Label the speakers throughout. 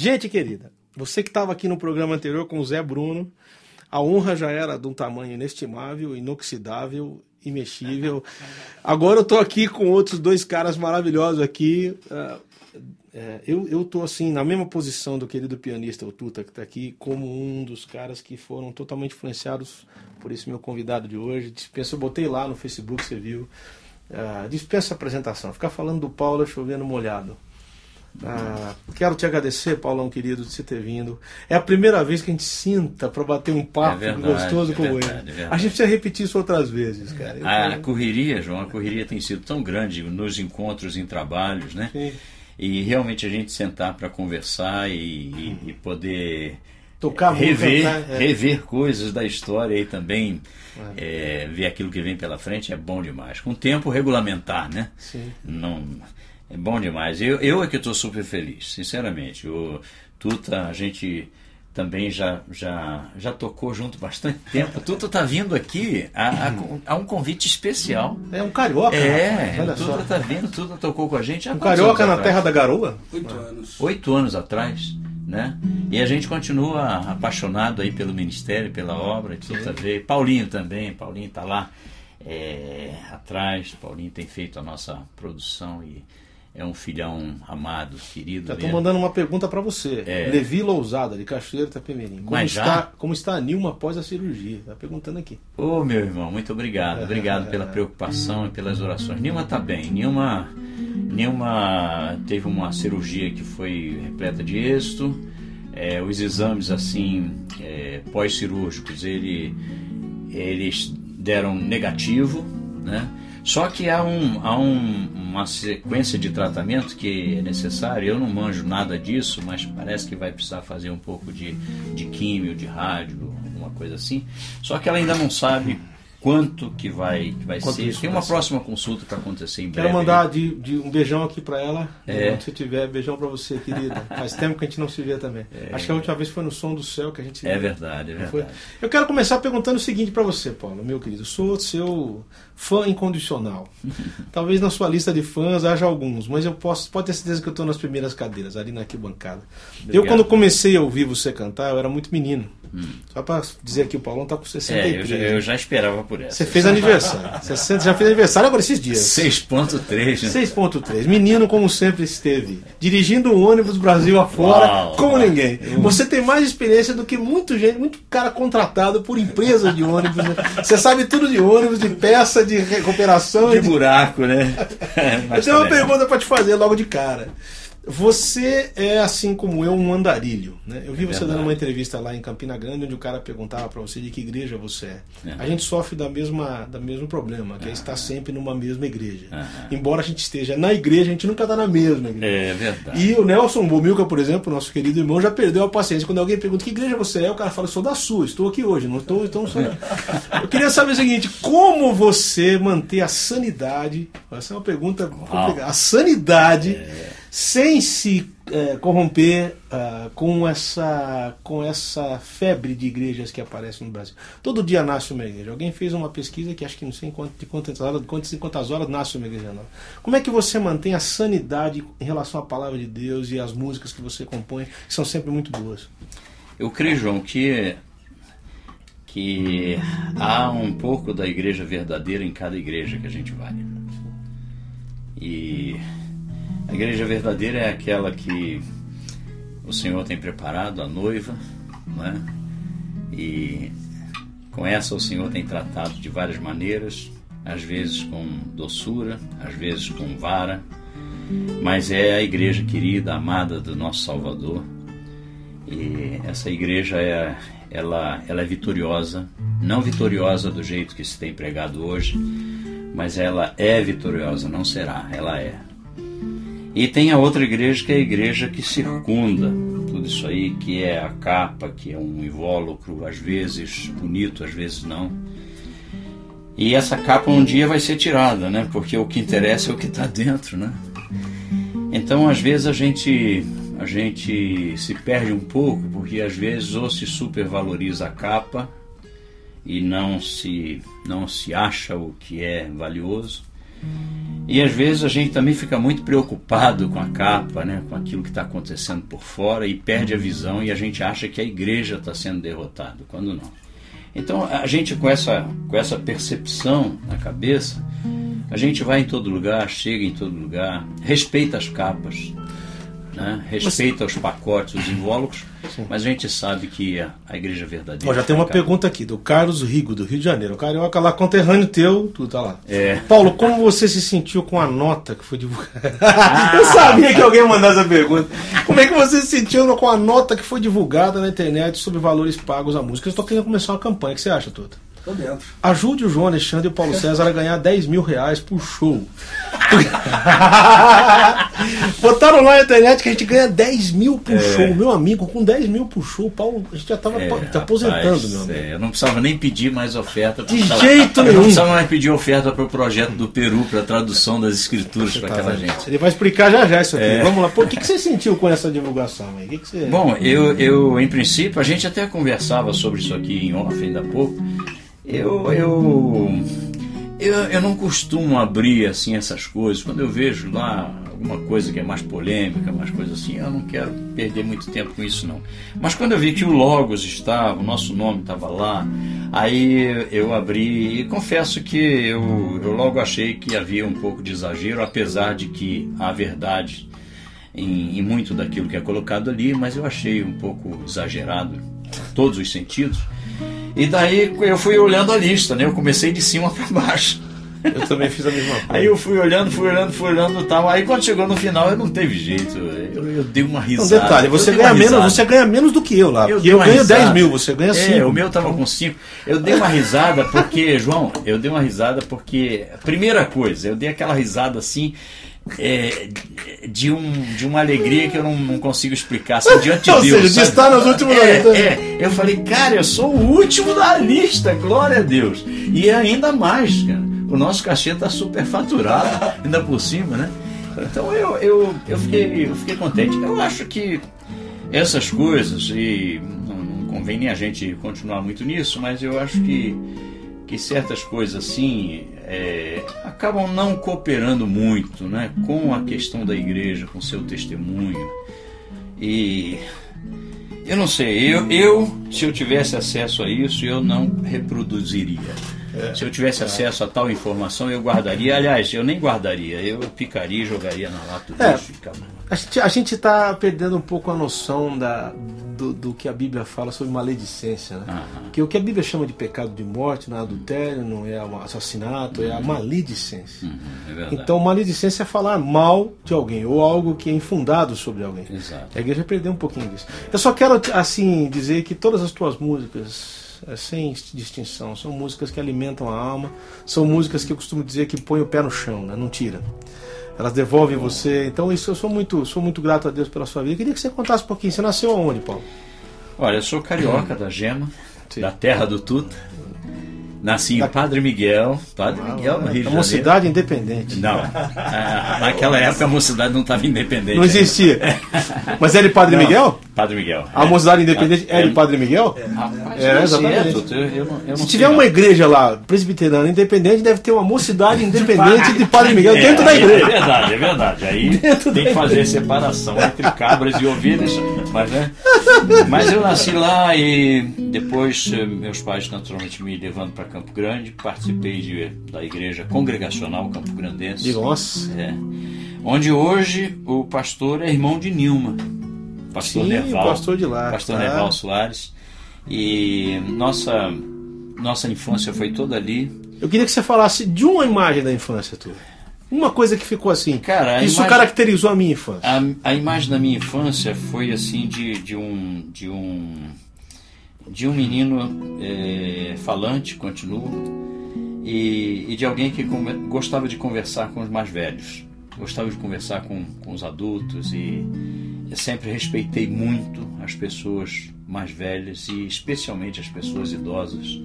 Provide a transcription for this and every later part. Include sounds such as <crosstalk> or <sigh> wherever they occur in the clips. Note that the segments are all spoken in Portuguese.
Speaker 1: Gente querida, você que estava aqui no programa anterior com o Zé Bruno, a honra já era de um tamanho inestimável, inoxidável, imexível. Agora eu estou aqui com outros dois caras maravilhosos aqui. Uh, é, eu, eu assim, na mesma posição do querido pianista, o Tuta, que está aqui, como um dos caras que foram totalmente influenciados por esse meu convidado de hoje. Dispensa, eu botei lá no Facebook, você viu. Uh, dispensa a apresentação, ficar falando do Paulo chovendo molhado. Ah, quero te agradecer, Paulão querido, de você ter vindo. É a primeira vez que a gente sinta para bater um papo é verdade, gostoso é como verdade, ele. É a gente precisa repetir isso outras vezes, cara.
Speaker 2: a, correria, João, a correria tem sido tão grande nos encontros, em trabalhos, né? Sim. E realmente a gente sentar para conversar e, e, e, poder
Speaker 1: tocar
Speaker 2: rever, cantar, é. rever coisas da história e também é. É, ver aquilo que vem pela frente é bom demais. Com tempo regulamentar, né?
Speaker 1: Sim.
Speaker 2: Não é bom demais. Eu, eu é que estou super feliz, sinceramente. O Tuta, a gente também já, já, já tocou junto bastante tempo. Tuta está vindo aqui a, a, a, um convite especial.
Speaker 1: É um carioca.
Speaker 2: É, rapaz, Tuta está vindo, Tuta tocou com a gente.
Speaker 1: um carioca na terra da garoa?
Speaker 3: Oito anos.
Speaker 2: Oito anos atrás. Né? E a gente continua apaixonado aí pelo ministério, pela obra, Tuta veio. Paulinho também, Paulinho está lá é, atrás, Paulinho tem feito a nossa produção e é um filhão amado, querido.
Speaker 1: Já estou mandando uma pergunta para você. É. Levi Lousada, de Cachoeiro Itapemirim. Como, Mas já? está, como está a Nilma após a cirurgia? Está perguntando aqui.
Speaker 2: Ô, oh, meu irmão, muito obrigado. Obrigado pela <laughs> preocupação e pelas orações. Nilma está bem. Nilma, Nilma teve uma cirurgia que foi repleta de êxito. É, os exames, assim, é, pós-cirúrgicos, ele, eles deram negativo, né? Só que há, um, há um, uma sequência de tratamento que é necessário. Eu não manjo nada disso, mas parece que vai precisar fazer um pouco de, de químio, de rádio, alguma coisa assim. Só que ela ainda não sabe quanto que vai, que vai ser. Tem uma próxima consulta para acontecer em
Speaker 1: breve. Quero mandar de, de um beijão aqui para ela. É. Você tiver, beijão para você, querida. Faz tempo que a gente não se vê também. É. Acho que a última vez foi no Som do Céu que a gente.
Speaker 2: É verdade, é verdade. Foi.
Speaker 1: Eu quero começar perguntando o seguinte para você, Paulo, meu querido. Eu sou seu fã incondicional. <laughs> Talvez na sua lista de fãs haja alguns, mas eu posso, pode ter certeza que eu estou nas primeiras cadeiras, ali na arquibancada. Obrigado. Eu, quando comecei a ouvir você cantar, eu era muito menino. Hum. Só para dizer que o Paulão está com 63.
Speaker 2: É, eu, já, eu já esperava por essa.
Speaker 1: Você fez aniversário. <laughs> você já fez aniversário agora esses dias.
Speaker 2: 6.3, né?
Speaker 1: 6.3. Menino como sempre esteve. Dirigindo um ônibus Brasil afora, uau, como uau. ninguém. Você tem mais experiência do que muito gente, muito cara contratado por empresas de ônibus. Né? Você sabe tudo de ônibus, de peça, de recuperação.
Speaker 2: De, de... buraco, né? <laughs>
Speaker 1: eu tenho uma pergunta para te fazer logo de cara. Você é, assim como eu, um andarilho. Né? Eu vi é você verdade. dando uma entrevista lá em Campina Grande, onde o cara perguntava para você de que igreja você é. Uhum. A gente sofre da mesma, da mesmo problema, que é estar sempre numa mesma igreja. Uhum. Embora a gente esteja na igreja, a gente nunca está na mesma igreja.
Speaker 2: É verdade.
Speaker 1: E o Nelson Bomilca, por exemplo, nosso querido irmão, já perdeu a paciência. Quando alguém pergunta que igreja você é, o cara fala, sou da sua, estou aqui hoje, não estou, então sou. eu queria saber o seguinte: como você manter a sanidade? Essa é uma pergunta complicada. A sanidade. Sem se é, corromper uh, com, essa, com essa febre de igrejas que aparece no Brasil. Todo dia nasce uma igreja. Alguém fez uma pesquisa que acho que não sei de quantas horas, quantas, quantas horas nasce uma igreja nova. Como é que você mantém a sanidade em relação à palavra de Deus e às músicas que você compõe, que são sempre muito boas?
Speaker 2: Eu creio, João, que que há um pouco da igreja verdadeira em cada igreja que a gente vai. E a igreja verdadeira é aquela que o Senhor tem preparado, a noiva, não é? E com essa o Senhor tem tratado de várias maneiras, às vezes com doçura, às vezes com vara, mas é a igreja querida, amada do nosso Salvador. E essa igreja é, ela, ela é vitoriosa, não vitoriosa do jeito que se tem pregado hoje, mas ela é vitoriosa, não será, ela é. E tem a outra igreja que é a igreja que circunda tudo isso aí, que é a capa, que é um invólucro, às vezes bonito, às vezes não. E essa capa um dia vai ser tirada, né? Porque o que interessa é o que está dentro, né? Então, às vezes a gente a gente se perde um pouco, porque às vezes ou se supervaloriza a capa e não se não se acha o que é valioso, E às vezes a gente também fica muito preocupado com a capa, né, com aquilo que está acontecendo por fora e perde a visão e a gente acha que a igreja está sendo derrotada, quando não. Então a gente com essa, com essa percepção na cabeça, a gente vai em todo lugar, chega em todo lugar, respeita as capas, né? respeita os pacotes, os invólucros, sim. mas a gente sabe que a, a igreja verdadeira.
Speaker 1: Ó, já tem uma pergunta aqui do Carlos Rigo, do Rio de Janeiro. O carioca lá, conterrâneo teu, tu tá lá.
Speaker 2: É.
Speaker 1: Paulo, como você se sentiu com a nota que foi divulgada? Ah, <laughs> Eu sabia que alguém ia mandar essa pergunta. Como é que você se sentiu com a nota que foi divulgada na internet sobre valores pagos à música? Eu estou querendo começar uma campanha. O que você acha, Tuta?
Speaker 4: Tô dentro.
Speaker 1: Ajude o João Alexandre e o Paulo César a ganhar 10 mil reais por show. <laughs> Botaram lá na internet que a gente ganha 10 mil por é. show. Meu amigo, com 10 mil por show, Paulo, a gente já estava é, aposentando, rapaz, meu amigo.
Speaker 2: É, eu não precisava nem pedir mais oferta.
Speaker 1: De jeito nenhum. Eu
Speaker 2: não precisava mais pedir oferta para o projeto do Peru, para a tradução das escrituras para aquela gente.
Speaker 1: Ele vai explicar já já isso aqui. É. Vamos lá. Pô, o que, que você sentiu com essa divulgação? Aí? Que que você...
Speaker 2: Bom, eu, eu, em princípio, a gente até conversava sobre isso aqui em off ainda há pouco. Eu, eu, eu, eu não costumo abrir assim essas coisas. Quando eu vejo lá alguma coisa que é mais polêmica, mais coisa assim, eu não quero perder muito tempo com isso não. Mas quando eu vi que o Logos estava, o nosso nome estava lá, aí eu abri e confesso que eu, eu logo achei que havia um pouco de exagero, apesar de que a verdade em, em muito daquilo que é colocado ali, mas eu achei um pouco exagerado, todos os sentidos. E daí eu fui olhando a lista, né? Eu comecei de cima <laughs> para baixo.
Speaker 1: Eu também fiz a mesma coisa.
Speaker 2: Aí eu fui olhando, fui olhando, fui olhando e tal. Aí quando chegou no final, eu não teve jeito. Eu, eu dei uma risada.
Speaker 1: Um detalhe, você ganha, menos, você ganha menos do que eu lá. Eu, eu ganho risada. 10 mil, você ganha 5. É,
Speaker 2: o meu tava com 5. Eu dei uma risada porque, João, eu dei uma risada porque, primeira coisa, eu dei aquela risada assim é, de, um, de uma alegria que eu não, não consigo explicar assim, <laughs> diante de Ou Deus.
Speaker 1: Seja, de estar nos últimos
Speaker 2: é, é, eu falei, cara, eu sou o último da lista, glória a Deus. E ainda mais, cara, o nosso cachê está super faturado, <laughs> ainda por cima, né? Então eu, eu, eu, fiquei, eu fiquei contente. Eu acho que essas coisas, e não, não convém nem a gente continuar muito nisso, mas eu acho que que certas coisas assim é, acabam não cooperando muito né, com a questão da igreja, com seu testemunho. E eu não sei, eu, eu se eu tivesse acesso a isso, eu não reproduziria. É, Se eu tivesse é. acesso a tal informação, eu guardaria. Aliás, eu nem guardaria, eu picaria e jogaria na lata do
Speaker 1: é, lixo. A gente a gente está perdendo um pouco a noção da, do, do, que a Bíblia fala sobre maledicência. Né? Uhum. Que o que a Bíblia chama de pecado de morte, não é adultério, não é assassinato, uhum. é a uhum. maledicência. Uhum, é então, maledicência é falar mal de alguém ou algo que é infundado sobre alguém.
Speaker 2: Exato.
Speaker 1: A igreja perdeu um pouquinho disso. Eu só quero assim dizer que todas as tuas músicas é, sem distinção. São músicas que alimentam a alma, são músicas que eu costumo dizer que põem o pé no chão, né? não tira. Elas devolvem você. Então isso eu sou muito, sou muito grato a Deus pela sua vida. Eu queria que você contasse um pouquinho. Você nasceu aonde, Paulo?
Speaker 2: Olha, eu sou carioca da Gema, Sim. da terra do Tuta. Nasci em Padre Miguel, Padre ah, Miguel, no Rio de Janeiro.
Speaker 1: Uma cidade independente.
Speaker 2: Não. Ah, naquela época a mocidade não estava independente.
Speaker 1: Não existia. Mas era de Padre não, Miguel?
Speaker 2: Padre Miguel.
Speaker 1: A é. mocidade independente é, é de Padre Miguel?
Speaker 2: É, é exatamente. Eu, eu não, eu
Speaker 1: Se tiver uma igreja lá, presbiteriana independente, deve ter uma mocidade <laughs> independente de Padre Miguel é, dentro da igreja.
Speaker 2: É verdade, é verdade. <laughs> Aí dentro tem que fazer separação entre cabras e ovelhas. Mas, né? <laughs> mas eu nasci lá e depois eh, meus pais naturalmente me levando para Campo Grande, participei de, da igreja congregacional Campo Grandense.
Speaker 1: De nossa.
Speaker 2: É, onde hoje o pastor é irmão de Nilma. Pastor
Speaker 1: Sim,
Speaker 2: Neval.
Speaker 1: pastor de lá.
Speaker 2: Pastor tá. Neval Soares. E nossa, nossa infância foi toda ali.
Speaker 1: Eu queria que você falasse de uma imagem da infância tua. Uma coisa que ficou assim.
Speaker 2: Cara,
Speaker 1: isso
Speaker 2: imagem,
Speaker 1: caracterizou a minha infância.
Speaker 2: A, a, imagem da minha infância foi assim de, de um de um de um menino é, falante, continuo, e, e, de alguém que gostava de conversar com os mais velhos, gostava de conversar com, com os adultos e eu sempre respeitei muito as pessoas mais velhas e especialmente as pessoas idosas.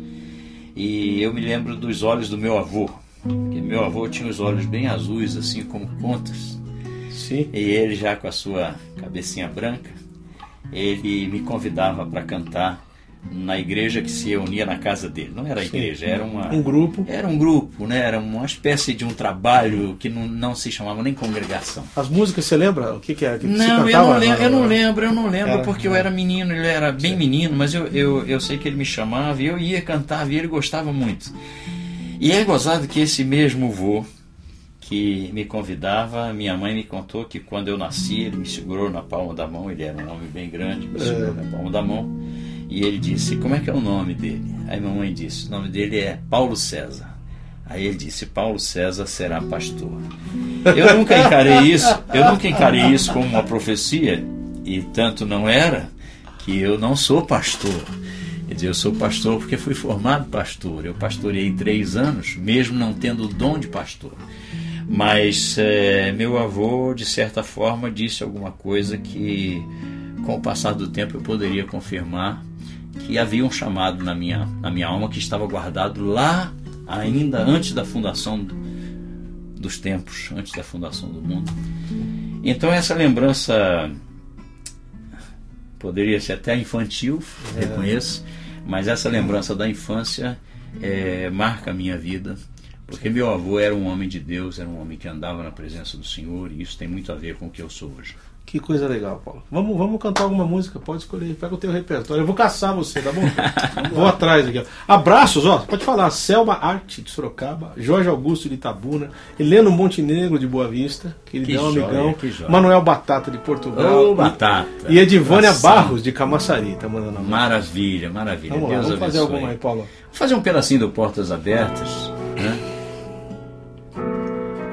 Speaker 2: E eu me lembro dos olhos do meu avô, que meu avô tinha os olhos bem azuis, assim como contas.
Speaker 1: Sim.
Speaker 2: E ele já com a sua cabecinha branca, ele me convidava para cantar na igreja que se reunia na casa dele. Não era igreja, era uma,
Speaker 1: um grupo.
Speaker 2: Era um grupo, né? Era uma espécie de um trabalho que não, não se chamava nem congregação.
Speaker 1: As músicas, você lembra? O que, que é? Que
Speaker 2: não, eu não, lembro, eu não lembro, eu não lembro, era, porque eu era menino, ele era bem Sim. menino, mas eu, eu, eu sei que ele me chamava e eu ia cantar e ele gostava muito. E é gozado que esse mesmo vô que me convidava, minha mãe me contou que quando eu nasci, ele me segurou na palma da mão, ele era um homem bem grande, me segurou é. na palma da mão e ele disse: Como é que é o nome dele? Aí minha mãe disse: O nome dele é Paulo César. Aí ele disse: Paulo César será pastor. Eu nunca encarei isso, eu nunca encarei isso como uma profecia, e tanto não era que eu não sou pastor. Quer dizer, eu sou pastor porque fui formado pastor. Eu pastorei três anos, mesmo não tendo o dom de pastor. Mas é, meu avô, de certa forma, disse alguma coisa que, com o passar do tempo, eu poderia confirmar que havia um chamado na minha, na minha alma que estava guardado lá, ainda antes da fundação do, dos tempos, antes da fundação do mundo. Então, essa lembrança poderia ser até infantil, é. reconheço, mas essa lembrança da infância é, marca a minha vida. Porque meu avô era um homem de Deus, era um homem que andava na presença do Senhor, e isso tem muito a ver com o que eu sou hoje.
Speaker 1: Que coisa legal, Paulo. Vamos, vamos cantar alguma música, pode escolher, pega o teu repertório. Eu vou caçar você, tá bom? <laughs> vou atrás aqui. Ó. Abraços, ó, pode falar. Selma Arte de Sorocaba, Jorge Augusto de Itabuna, Heleno Montenegro de Boa Vista, queridão, que amigão, Manuel Batata de Portugal.
Speaker 2: Ô, Batata.
Speaker 1: E Edivânia Barros de Camaçari, tá mandando
Speaker 2: Maravilha, maravilha.
Speaker 1: Vamos Deus lá, vamos fazer alguma aí, Paulo. Vou
Speaker 2: fazer um pedacinho do Portas Abertas, né?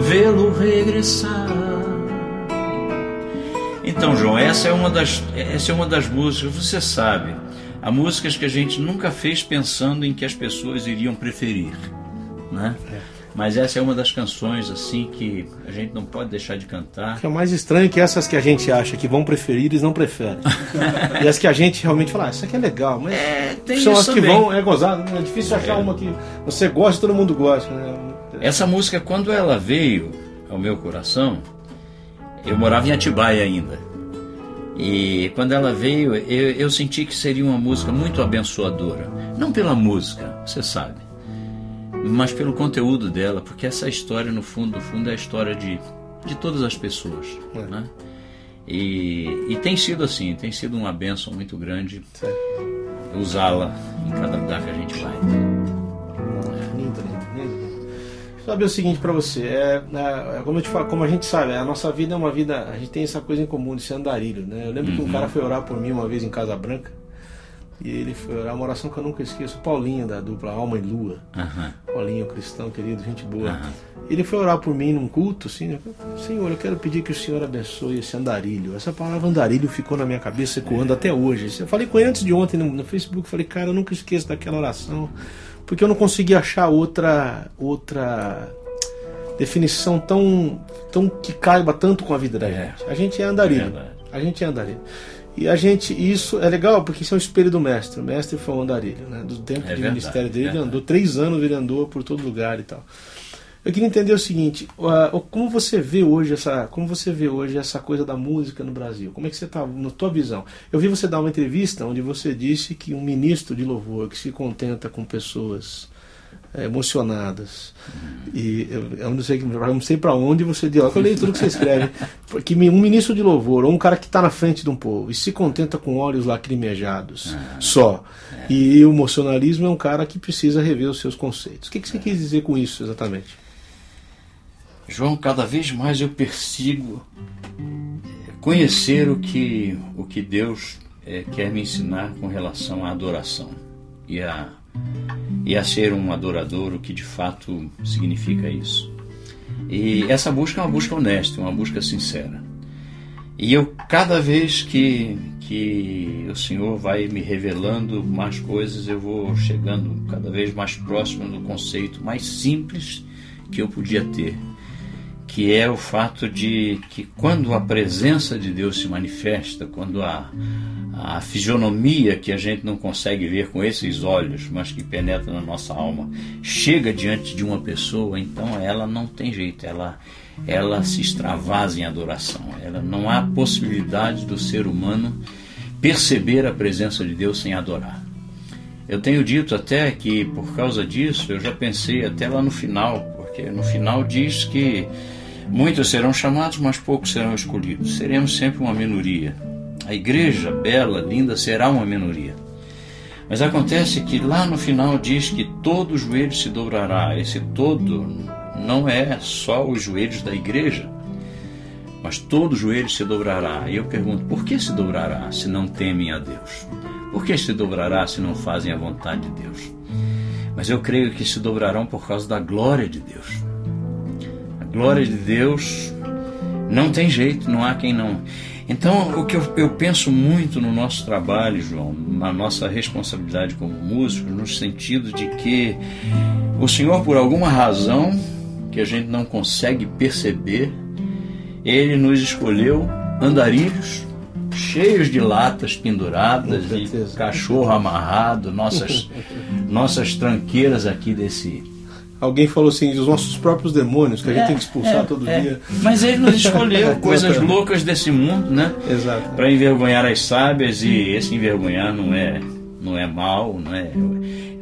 Speaker 2: vê-lo regressar. Então, João, essa é uma das essa é uma das músicas, você sabe, há músicas que a gente nunca fez pensando em que as pessoas iriam preferir, né? É. Mas essa é uma das canções assim que a gente não pode deixar de cantar.
Speaker 1: O que é mais estranho que essas que a gente acha que vão preferir, eles não preferem. <laughs> e as que a gente realmente fala, ah, isso aqui é legal, mas
Speaker 2: é,
Speaker 1: são
Speaker 2: as
Speaker 1: que também. vão, é gozado, né? é difícil achar é. uma que você gosta e todo mundo gosta, né?
Speaker 2: Essa música, quando ela veio ao meu coração, eu morava em Atibaia ainda. E quando ela veio, eu, eu, senti que seria uma música muito abençoadora. Não pela música, você sabe, mas pelo conteúdo dela, porque essa história, no fundo, no fundo, é a história de, de todas as pessoas. É. Né? E, e, tem sido assim, tem sido uma bênção muito grande usá-la em cada lugar que a gente vai.
Speaker 1: Saber o seguinte para você, é, é, é, como eu te falo, como a gente sabe, a nossa vida é uma vida, a gente tem essa coisa em comum de ser andarilho, né? Eu lembro uhum. que um uhum. cara foi orar por mim uma vez em Casa Branca, e ele foi orar uma oração que eu nunca esqueço, Paulinho da dupla Alma e Lua. Uhum. Paulinho, cristão querido, gente boa. Uhum. Ele foi orar por mim num culto, assim, né? Senhor, eu quero pedir que o Senhor abençoe esse andarilho. Essa palavra andarilho ficou na minha cabeça ecoando é. até hoje. Eu falei com ele antes de ontem no, no Facebook, falei, cara, eu nunca esqueço daquela oração porque eu não consegui achar outra outra definição tão tão que caiba tanto com a vida da é, gente. A gente é andarilho. É a gente é andarilho. E a gente, isso é legal porque isso é um espelho do mestre. O mestre foi um andarilho, né? Do tempo é de verdade, ministério dele, ele andou três anos, ele andou por todo lugar e tal. Eu queria entender o seguinte, como você vê hoje essa, como você vê hoje essa coisa da música no Brasil? Como é que você está na tua visão? Eu vi você dar uma entrevista onde você disse que um ministro de louvor que se contenta com pessoas é, emocionadas e eu, eu, não sei, eu não sei para onde você deu. Eu leio tudo que você escreve, <laughs> porque um ministro de louvor ou um cara que está na frente de um povo e se contenta com olhos lacrimejados ah, só. É. E o emocionalismo é um cara que precisa rever os seus conceitos. O que, que você quis dizer com isso exatamente?
Speaker 2: João, cada vez mais eu persigo conhecer o que, o que Deus é, quer me ensinar com relação à adoração e a, e a ser um adorador, o que de fato significa isso. E essa busca é uma busca honesta, uma busca sincera. E eu, cada vez que, que o Senhor vai me revelando mais coisas, eu vou chegando cada vez mais próximo do conceito mais simples que eu podia ter, que é o fato de que quando a presença de Deus se manifesta, quando a, a fisionomia que a gente não consegue ver com esses olhos, mas que penetra na nossa alma, chega diante de uma pessoa, então ela não tem jeito, ela ela se extravasa em adoração. Ela não há possibilidade do ser humano perceber a presença de Deus sem adorar. Eu tenho dito até que por causa disso eu já pensei até lá no final, porque no final diz que muitos serão chamados, mas poucos serão escolhidos. Seremos sempre uma minoria. A igreja bela, linda, será uma minoria. Mas acontece que lá no final diz que todo joelho se dobrará. Esse todo não é só os joelhos da igreja, mas todo joelho se dobrará. E eu pergunto: por que se dobrará se não temem a Deus? Por que se dobrará se não fazem a vontade de Deus? Mas eu creio que se dobrarão por causa da glória de Deus. Glória de Deus não tem jeito, não há quem não. Então, o que eu, eu, penso muito no nosso trabalho, João, na nossa responsabilidade como músicos, no sentido de que o Senhor, por alguma razão, que a gente não consegue perceber, ele nos escolheu andarilhos cheios de latas penduradas e cachorro amarrado, nossas <laughs> nossas tranqueiras aqui desse
Speaker 5: Alguém falou assim, os nossos próprios demônios, que a gente é, tem que expulsar é, todo é. dia.
Speaker 2: Mas ele nos escolheu <laughs> coisas loucas desse mundo, né?
Speaker 5: Exato.
Speaker 2: Para envergonhar as sábias, e esse envergonhar não é, não é mal, não é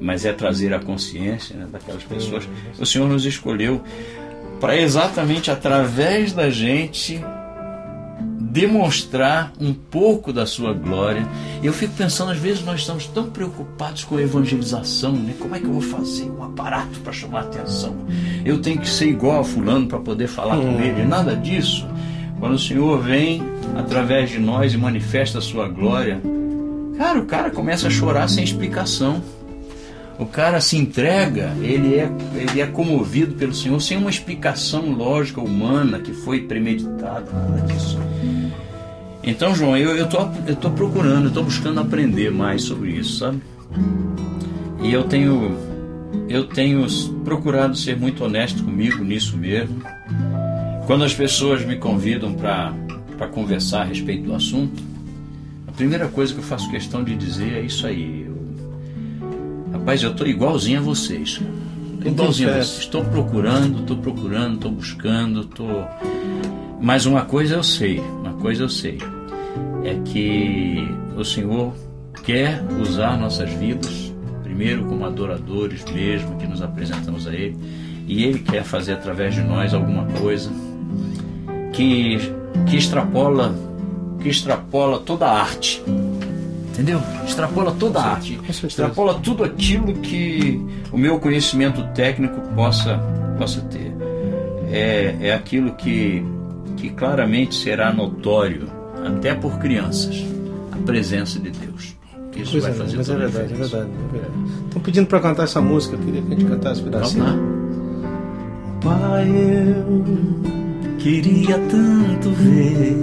Speaker 2: mas é trazer a consciência né, daquelas pessoas. O Senhor nos escolheu para exatamente através da gente demonstrar um pouco da sua glória. E eu fico pensando, às vezes nós estamos tão preocupados com a evangelização, né? Como é que eu vou fazer um aparato para chamar atenção? Eu tenho que ser igual a fulano para poder falar com hum. ele. Nada disso. Quando o Senhor vem através de nós e manifesta a sua glória, cara, o cara começa a chorar sem explicação. O cara se entrega, ele é, ele é comovido pelo Senhor sem uma explicação lógica humana que foi premeditada, nada disso. Então, João, eu estou eu tô procurando, eu estou buscando aprender mais sobre isso, sabe? E eu tenho, eu tenho procurado ser muito honesto comigo nisso mesmo. Quando as pessoas me convidam para conversar a respeito do assunto, a primeira coisa que eu faço questão de dizer é isso aí. Rapaz, eu estou igualzinho a vocês. Igualzinho a vocês. Estou procurando, estou procurando, estou buscando, estou. Mas uma coisa eu sei, coisa eu sei. É que o Senhor quer usar nossas vidas, primeiro como adoradores mesmo, que nos apresentamos a Ele, e Ele quer fazer através de nós alguma coisa que, que extrapola que extrapola toda a arte entendeu? Extrapola toda a arte, extrapola tudo aquilo que o meu conhecimento técnico possa, possa ter. É, é aquilo que, que claramente será notório, até por crianças, a presença de Deus. Isso pois vai é, fazer mas é verdade, é verdade,
Speaker 5: é verdade. Estão pedindo para cantar essa música, eu queria que a gente cantasse um pedacinho. Vamos lá.
Speaker 1: Pai, eu queria tanto ver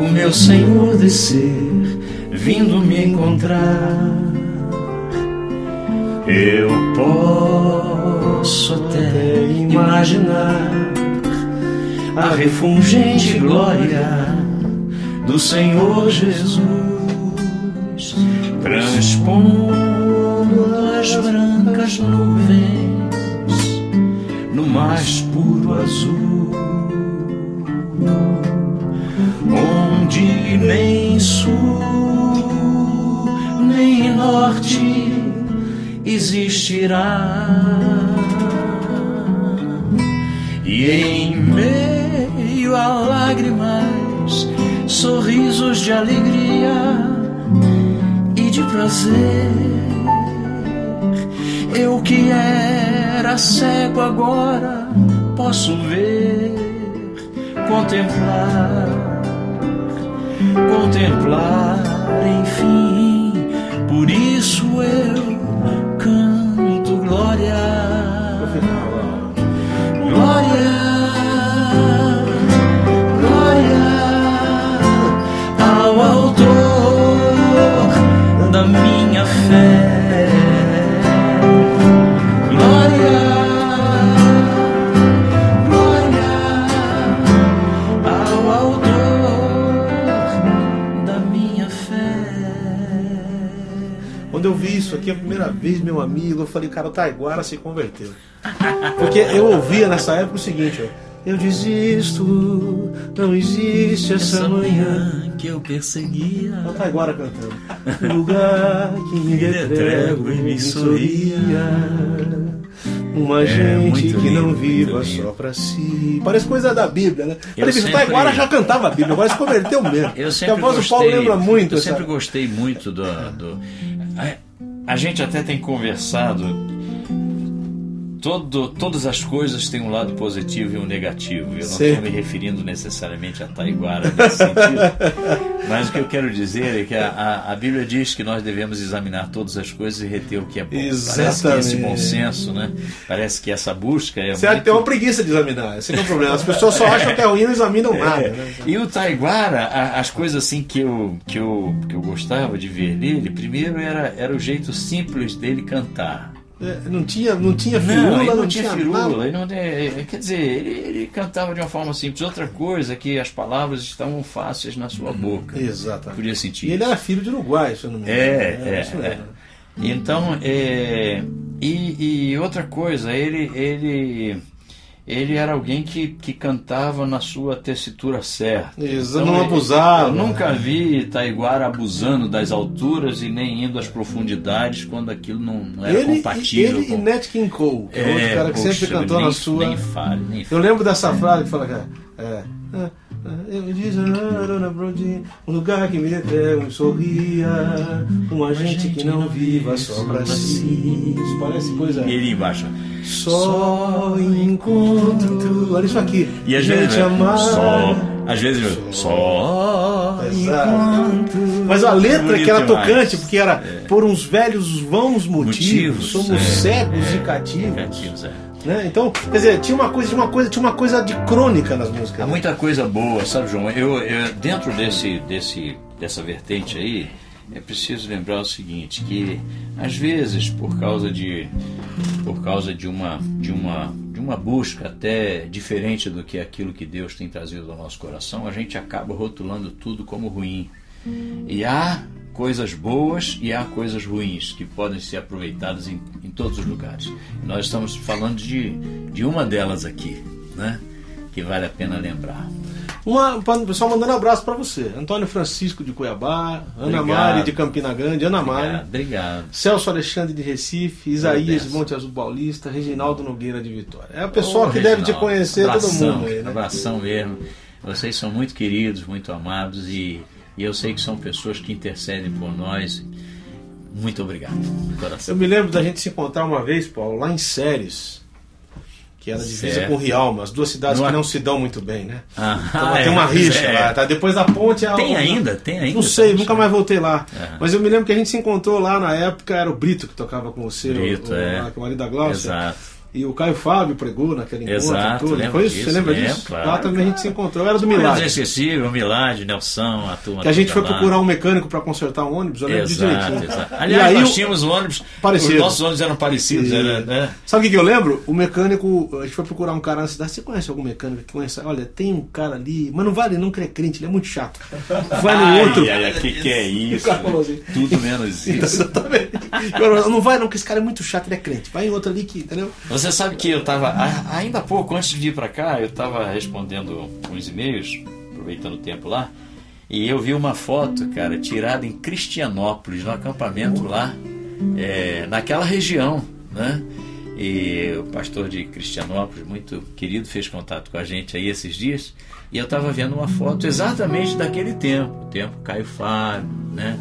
Speaker 1: o meu Senhor descer vindo me encontrar. Eu posso até imaginar a refulgente glória do Senhor Jesus transpondo as brancas nuvens no mais puro azul, onde nem sul nem norte existirá. E em meio a lágrimas, sorrisos de alegria e de prazer, eu que era cego agora posso ver, contemplar, contemplar, enfim por isso eu falei, cara, o Taiguara se converteu. Porque eu ouvia nessa época o seguinte, ó. Eu desisto, não existe essa,
Speaker 2: Essa
Speaker 1: manhã.
Speaker 2: manhã que eu perseguia.
Speaker 1: O Taiguara cantando. <laughs> Um lugar que me trégua e me sorria. Uma
Speaker 2: É,
Speaker 1: gente que não
Speaker 2: lindo,
Speaker 1: viva
Speaker 2: muito lindo.
Speaker 1: só pra si. Parece coisa da Bíblia, né?
Speaker 2: Eu
Speaker 1: Falei, o
Speaker 2: sempre-
Speaker 1: Taiguara já cantava a Bíblia, agora se converteu mesmo.
Speaker 2: Eu sempre
Speaker 1: a voz
Speaker 2: gostei,
Speaker 1: do Paulo lembra muito.
Speaker 2: Eu sempre gostei muito do. do a, gente até tem conversado. Todo, todas as coisas têm um lado positivo e um negativo. Eu não estou me referindo necessariamente a Taiguara nesse sentido. <laughs> Mas o que eu quero dizer é que a, a, a Bíblia diz que nós devemos examinar todas as coisas e reter o que é bom. Parece que
Speaker 1: Exatamente.
Speaker 2: esse bom senso, né? Parece que essa busca é.
Speaker 1: Você
Speaker 2: muito-
Speaker 1: tem uma preguiça de examinar, esse é o problema. As pessoas só acham que é ruim e não examinam nada.
Speaker 2: É.
Speaker 1: Né?
Speaker 2: E o Taiguara, a- as coisas assim que eu, que eu, que eu gostava de ver nele, primeiro era, era o jeito simples dele cantar.
Speaker 1: É, Não tinha, não tinha firula,
Speaker 2: não, não,
Speaker 1: não
Speaker 2: tinha
Speaker 1: nada.
Speaker 2: firula, não tem- quer dizer, ele, ele cantava de uma forma simples. Outra coisa é que as palavras estavam fáceis na sua boca.
Speaker 1: Exatamente.
Speaker 2: Podia sentir
Speaker 1: E ele era filho de Uruguai, se eu não me engano.
Speaker 2: É, é,
Speaker 1: isso
Speaker 2: é.
Speaker 1: mesmo.
Speaker 2: Então, é, e, e outra coisa, ele, ele, ele era alguém que, que cantava na sua tessitura certa.
Speaker 1: Isso,
Speaker 2: Então,
Speaker 1: não
Speaker 2: ele-
Speaker 1: abusava.
Speaker 2: Eu nunca vi Taiguara abusando das alturas e nem indo às profundidades quando aquilo não, não era
Speaker 1: Ele,
Speaker 2: compatível
Speaker 1: ele
Speaker 2: com...
Speaker 1: e Nat King Cole, que é, outro cara que
Speaker 2: poxa,
Speaker 1: sempre cantou
Speaker 2: nem,
Speaker 1: na sua.
Speaker 2: Nem fale, nem
Speaker 1: Eu
Speaker 2: fale.
Speaker 1: lembro dessa frase que fala, cara. É. é, é, Eu disse, "Arona Brody, um lugar que me detreva, me sorria. Uma gente que não viva só pra si. Isso parece coisa.
Speaker 2: E ele embaixo.
Speaker 1: Só encontro. Olha isso aqui.
Speaker 2: E às
Speaker 1: gente
Speaker 2: vezes,
Speaker 1: amar.
Speaker 2: só, às vezes, só,
Speaker 1: Exato.
Speaker 2: enquanto
Speaker 1: Mas a letra que era
Speaker 2: demais.
Speaker 1: tocante, porque era por uns velhos vãos motivos,
Speaker 2: Motivos,
Speaker 1: somos
Speaker 2: é,
Speaker 1: cegos
Speaker 2: é,
Speaker 1: e cativos.
Speaker 2: Cativos, é.
Speaker 1: Né? Então, quer dizer, tinha uma coisa, tinha uma coisa, tinha uma coisa de crônica nas músicas.
Speaker 2: Há
Speaker 1: né?
Speaker 2: muita coisa boa, sabe, João? Eu, eu- dentro desse, desse, dessa vertente aí, é preciso lembrar o seguinte, que às vezes por causa de por causa de uma de uma de uma busca até diferente do que aquilo que Deus tem trazido ao nosso coração, a gente acaba rotulando tudo como ruim. E há coisas boas e há coisas ruins que podem ser aproveitadas em, em todos os lugares. Nós estamos falando de, de uma delas aqui, né? Que vale a pena lembrar.
Speaker 1: Uma, o pessoal mandando abraço pra você. Antônio Francisco de Cuiabá, Ana
Speaker 2: Obrigado.
Speaker 1: Mari de Campina Grande, Ana Mari,
Speaker 2: Obrigado.
Speaker 1: Celso Alexandre de Recife, Isaías. Monte Azul Paulista, Reginaldo Nogueira de Vitória. É o pessoal
Speaker 2: Ô,
Speaker 1: que deve te
Speaker 2: Reginaldo,
Speaker 1: conhecer, todo
Speaker 2: abração,
Speaker 1: mundo aí, né?
Speaker 2: Abração mesmo. Vocês são muito queridos, muito amados e, e eu sei que são pessoas que intercedem por nós. Muito obrigado, coração.
Speaker 1: Eu me lembro da gente se encontrar uma vez, Paulo, lá em Séries, que era divisa
Speaker 2: Certo.
Speaker 1: com Rialma, as duas cidades
Speaker 2: No
Speaker 1: que não se dão muito bem, né?
Speaker 2: Ah,
Speaker 1: Então,
Speaker 2: é,
Speaker 1: tem uma rixa
Speaker 2: é.
Speaker 1: lá, tá? Depois da ponte... a-
Speaker 2: Tem ainda? Tem ainda?
Speaker 1: Não sei, nunca mais voltei lá.
Speaker 2: É.
Speaker 1: Mas eu me lembro que a gente se encontrou lá na época, era o Brito que tocava com você,
Speaker 2: Brito,
Speaker 1: o, o,
Speaker 2: é.
Speaker 1: é o marido da Glaucia.
Speaker 2: Exato.
Speaker 1: E o Caio Fábio pregou naquele encontro.
Speaker 2: Exato,
Speaker 1: tudo. Foi isso?
Speaker 2: disso,
Speaker 1: Você lembra disso?
Speaker 2: claro,
Speaker 1: lá também a gente se encontrou. Era do
Speaker 2: Milagre. Inesquecível, Milagre, Nelson, a turma
Speaker 1: Que a gente foi
Speaker 2: lá.
Speaker 1: procurar um mecânico para consertar um ônibus, eu lembro
Speaker 2: Exato,
Speaker 1: direitinho.
Speaker 2: exato. Aliás,
Speaker 1: aí
Speaker 2: nós
Speaker 1: o-
Speaker 2: tínhamos ônibus,
Speaker 1: Parecido.
Speaker 2: os nossos ônibus eram parecidos,
Speaker 1: E-
Speaker 2: era, né?
Speaker 1: Sabe o que, que eu lembro? O mecânico, a gente foi procurar um cara na cidade. Você conhece algum mecânico que conhece? Olha, tem um cara ali, mas não vale não é crente, ele é muito chato. Vai no outro.
Speaker 2: ai, ai, que que é <laughs> isso?
Speaker 1: Assim.
Speaker 2: Tudo menos <laughs>
Speaker 1: Então,
Speaker 2: isso.
Speaker 1: exatamente. <laughs> Não vai não, que esse cara é muito chato, ele é crente. Vai em outro ali que, entendeu?
Speaker 2: Você sabe que eu estava, ainda há pouco antes de vir para cá, eu estava respondendo uns e-mails, aproveitando o tempo lá, e eu vi uma foto, cara, tirada em Cristianópolis, no acampamento lá, é, naquela região, né? E o pastor de Cristianópolis, muito querido, fez contato com a gente aí esses dias, e eu estava vendo uma foto exatamente daquele tempo, o tempo Caio Fábio, né?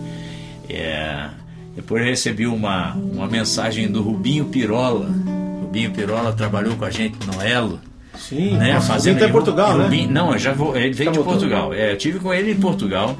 Speaker 2: É, depois eu recebi uma, uma mensagem do Rubinho Pirola. Rubinho Pirola trabalhou com a gente no Elo.
Speaker 1: Sim,
Speaker 2: Né,
Speaker 1: nossa,
Speaker 2: fazendo
Speaker 1: até Portugal,
Speaker 2: e
Speaker 1: né?
Speaker 2: Não, eu já vou, ele veio
Speaker 1: Já
Speaker 2: de? Portugal. É, eu tive com ele em Portugal,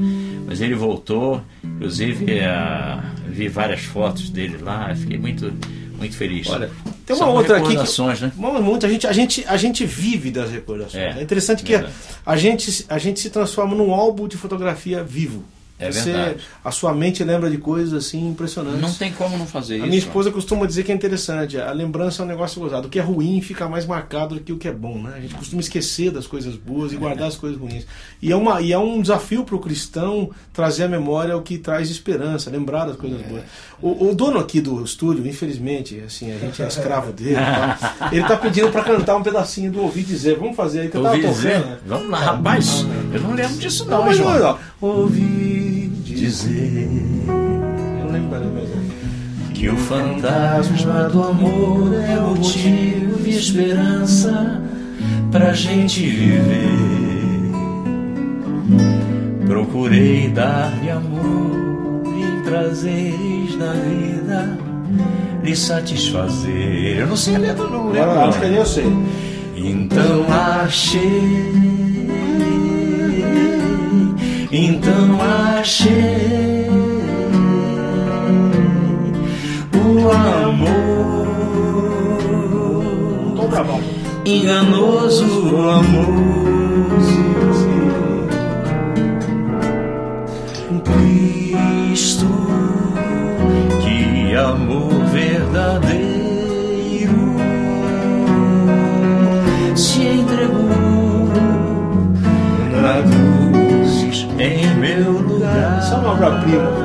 Speaker 2: mas ele voltou. Inclusive, é, vi várias fotos dele lá. Fiquei muito, muito feliz.
Speaker 1: Olha, tem uma
Speaker 2: São
Speaker 1: outra aqui. Que,
Speaker 2: recordações, né?
Speaker 1: Muito, a, gente, a, gente, a gente vive das recordações.
Speaker 2: É,
Speaker 1: É, interessante que
Speaker 2: verdade.
Speaker 1: a gente, a gente se transforma num álbum de fotografia vivo.
Speaker 2: É
Speaker 1: Você,
Speaker 2: verdade.
Speaker 1: a sua mente lembra de coisas assim impressionantes.
Speaker 2: Não tem como não fazer
Speaker 1: A
Speaker 2: isso.
Speaker 1: minha esposa costuma dizer que é interessante. A lembrança é um negócio gozado. O que é ruim fica mais marcado do que o que é bom, né? A gente costuma esquecer das coisas boas e guardar as coisas ruins. E é, uma, e é um desafio para o cristão trazer à memória o que traz esperança, lembrar das coisas boas. O, o dono aqui do estúdio, infelizmente, assim, a gente é escravo dele. tal, ele tá pedindo para cantar um pedacinho do Ouvi Dizer. Vamos fazer aí que eu tava
Speaker 2: Ouvi dizer?
Speaker 1: tocando. né?
Speaker 2: Vamos lá, rapaz. Eu não lembro disso não,
Speaker 1: Não, mas
Speaker 2: João.
Speaker 1: ó. Ouvi dizer. Eu lembro,
Speaker 2: que o fantasma do amor é motivo de esperança pra gente viver. Procurei dar-lhe amor e prazeres da vida lhe satisfazer. Eu não sei a letra, não lembro.
Speaker 1: Agora, acho que nem eu sei.
Speaker 2: Então achei, então achei o amor,
Speaker 1: pra baixo.
Speaker 2: enganoso amor.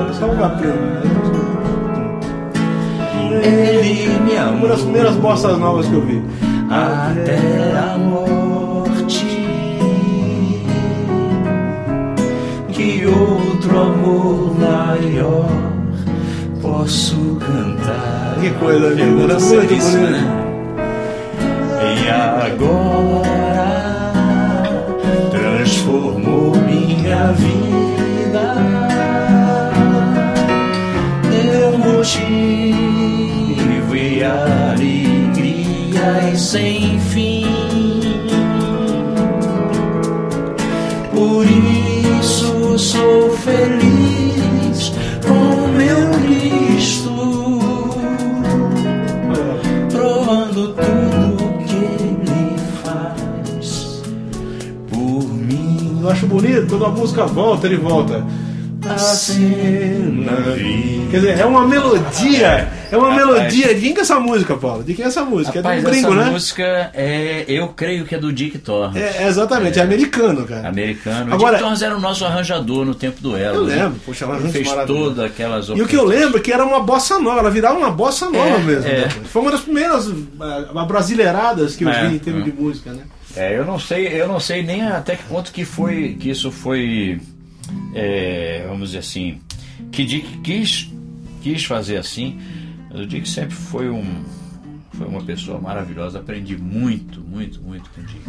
Speaker 1: Obra-prima, isso é uma obra-prima.
Speaker 2: Ele me
Speaker 1: Uma
Speaker 2: amou
Speaker 1: das primeiras bossas novas que eu vi.
Speaker 2: até a morte. Que outro amor maior posso cantar?
Speaker 1: Que coisa linda,
Speaker 2: Figura
Speaker 1: muito
Speaker 2: seríssima,
Speaker 1: bonito.
Speaker 2: né? E agora transformou minha vida. E alegria e sem fim. Por isso sou feliz com meu Cristo provando tudo que ele faz por mim.
Speaker 1: Eu acho bonito, quando a música volta, ele volta.
Speaker 2: Assim na vida.
Speaker 1: Quer dizer, é uma melodia. É uma
Speaker 2: Rapaz.
Speaker 1: melodia. De quem que é essa música, Paulo? De quem é essa música?
Speaker 2: Rapaz,
Speaker 1: é do gringo,
Speaker 2: essa
Speaker 1: né?
Speaker 2: música é, eu creio que é do Dick Torrance.
Speaker 1: É, é exatamente, é, americano, cara.
Speaker 2: Americano.
Speaker 1: Agora-
Speaker 2: o Dick Torrance era o nosso arranjador no tempo do Elo.
Speaker 1: Eu
Speaker 2: né?
Speaker 1: lembro, poxa, ela
Speaker 2: Ele fez todas aquelas
Speaker 1: E o que eu lembro é que era uma bossa nova, ela virava uma bossa nova
Speaker 2: É,
Speaker 1: mesmo.
Speaker 2: é.
Speaker 1: né? Foi uma das primeiras ah, brasileiradas que eu
Speaker 2: É,
Speaker 1: vi em termos
Speaker 2: é.
Speaker 1: de música, né?
Speaker 2: É, eu não sei, eu não sei nem até que ponto que foi que isso foi, é, vamos dizer assim, que Dick quis quis fazer assim. Mas o Dick sempre foi um foi uma pessoa maravilhosa. Aprendi muito, muito, muito com o Dick.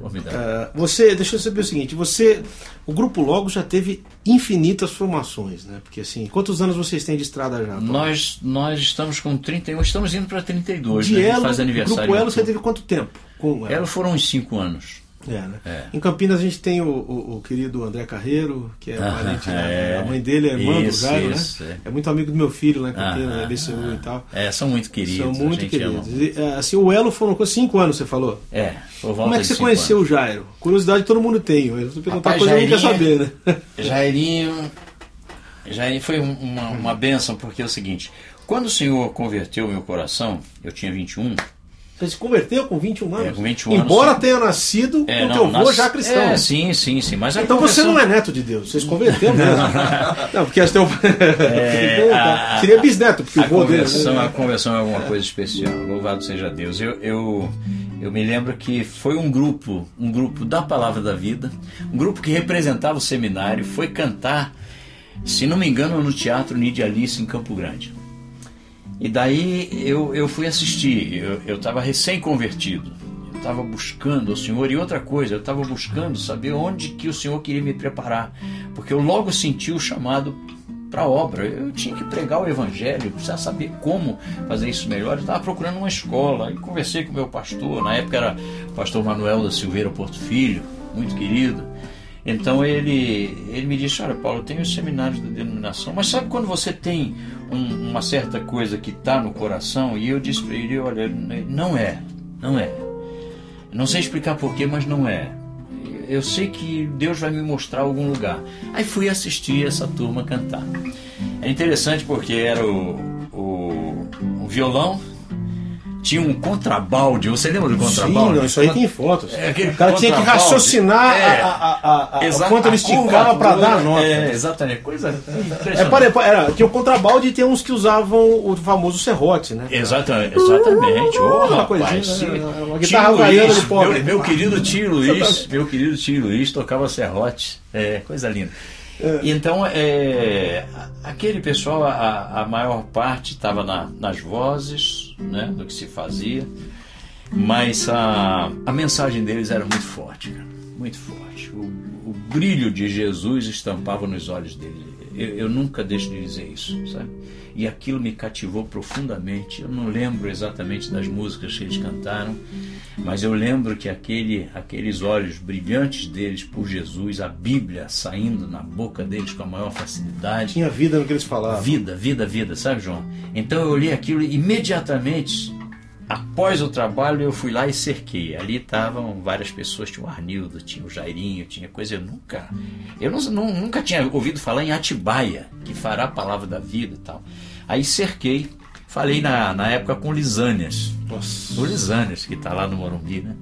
Speaker 2: Formidável.
Speaker 1: Ah, você, deixa eu saber o seguinte, você, o Grupo Logo já teve infinitas formações, né? Porque assim, quantos anos vocês têm de estrada já? Paulo?
Speaker 2: Nós nós estamos com 31, estamos indo para 32,
Speaker 1: de
Speaker 2: né?
Speaker 1: Elo,
Speaker 2: faz
Speaker 1: o
Speaker 2: aniversário.
Speaker 1: Grupo
Speaker 2: em
Speaker 1: Elo você teve quanto tempo? Com
Speaker 2: Elo foram uns 5 anos.
Speaker 1: É, né?
Speaker 2: É.
Speaker 1: Em Campinas a gente tem o, o- o querido André Carreiro, que é
Speaker 2: Ah,
Speaker 1: parente, né?
Speaker 2: é.
Speaker 1: a mãe dele é irmã do
Speaker 2: Isso,
Speaker 1: Jairo,
Speaker 2: isso,
Speaker 1: né?
Speaker 2: é.
Speaker 1: É muito amigo do meu filho lá em Campinas,
Speaker 2: Ah,
Speaker 1: é BCU
Speaker 2: ah,
Speaker 1: e tal.
Speaker 2: É, são muito queridos.
Speaker 1: São muito queridos. E, é, assim, o Elo foram com cinco anos, você falou.
Speaker 2: É,
Speaker 1: Como é que você conheceu
Speaker 2: anos.
Speaker 1: o Jairo? Curiosidade todo mundo tem. Eu vou perguntar
Speaker 6: Rapaz,
Speaker 1: coisa que não quer
Speaker 6: Jairinho-
Speaker 1: saber, né? <laughs>
Speaker 6: Jairinho, Jairinho foi um- uma, uma benção, porque é o seguinte:
Speaker 2: Quando o Senhor converteu meu coração, eu tinha 21.
Speaker 1: Você se converteu com 21 anos?
Speaker 2: É, com 21 anos,
Speaker 1: Embora
Speaker 2: sim.
Speaker 1: tenha nascido
Speaker 2: É,
Speaker 1: com
Speaker 2: não,
Speaker 1: teu avô
Speaker 2: nas-
Speaker 1: já cristão.
Speaker 2: É, sim, sim, sim. Mas
Speaker 1: Então você
Speaker 2: conversão-
Speaker 1: não é neto de Deus, você se converteu mesmo. <laughs> não, porque teu... <laughs>
Speaker 2: É, <laughs> a-
Speaker 1: seria bisneto, porque o
Speaker 2: A
Speaker 1: avô dele.
Speaker 2: conversão,
Speaker 1: né?
Speaker 2: a conversão é alguma coisa especial. Louvado seja Deus. Eu, eu, eu me lembro que foi um grupo, um grupo da Palavra da Vida, um grupo que representava o seminário, foi cantar, se não me engano, no Teatro Nidia Alice em Campo Grande. E daí eu, eu fui assistir, eu estava recém-convertido, eu estava buscando o Senhor. E outra coisa, eu estava buscando saber onde que o Senhor queria me preparar, porque eu logo senti o chamado para a obra, eu tinha que pregar o Evangelho, precisava saber como fazer isso melhor, eu estava procurando uma escola, e conversei com o meu pastor, na época era o pastor Manuel da Silveira Porto Filho, muito querido, então ele, ele me disse: Olha, Paulo, tenho os seminários da denominação, mas sabe quando você tem um- uma certa coisa que está no coração? E eu disse para ele: Olha, não é, não é. Não sei explicar porquê, mas não é. eu sei que Deus vai me mostrar algum lugar. Aí fui assistir essa turma cantar. É interessante porque era o, o, o violão, tinha um contrabalde. Você lembra do contrabalde?
Speaker 1: Sim, não, isso aí tem fotos.
Speaker 2: É,
Speaker 1: o cara tinha que raciocinar
Speaker 2: É.
Speaker 1: a, a, a,
Speaker 2: Exato,
Speaker 1: quanto ele esticava para
Speaker 2: do-
Speaker 1: dar a nota.
Speaker 2: É, exatamente. Coisa
Speaker 1: É, pare- era, tinha o contrabalde e tem uns que usavam o famoso serrote, né?
Speaker 2: Exatamente, exatamente. Ô,
Speaker 1: Uma coisinha, né? Uma guitarra
Speaker 2: Luiz,
Speaker 1: de pobre.
Speaker 2: Meu, meu querido tio <laughs> Luiz, meu querido tio Luiz tocava serrote. É, coisa linda. Então, é, aquele pessoal, a, a maior parte estava na- nas vozes, né, do que se fazia, mas a, a mensagem deles era muito forte, cara, muito forte. O, o brilho de Jesus estampava nos olhos dele. Eu, eu nunca deixo de dizer isso, sabe? E aquilo me cativou profundamente. Eu não lembro exatamente das músicas que eles cantaram, mas eu lembro que aquele, aqueles olhos brilhantes deles por Jesus, a Bíblia saindo na boca deles com a maior facilidade.
Speaker 1: Tinha vida no que eles falavam.
Speaker 2: Vida, vida, vida, sabe, João? Então eu olhei aquilo e imediatamente, após o trabalho, eu fui lá e cerquei. Ali estavam várias pessoas, tinha o Arnildo, tinha o Jairinho, tinha coisa. Eu nunca, eu não, não- nunca tinha ouvido falar em Atibaia, que fará a palavra da vida e tal. Aí cerquei, falei na, na época com Lisânias,
Speaker 1: Nossa.
Speaker 2: o Lisânias, que está lá no Morumbi, né?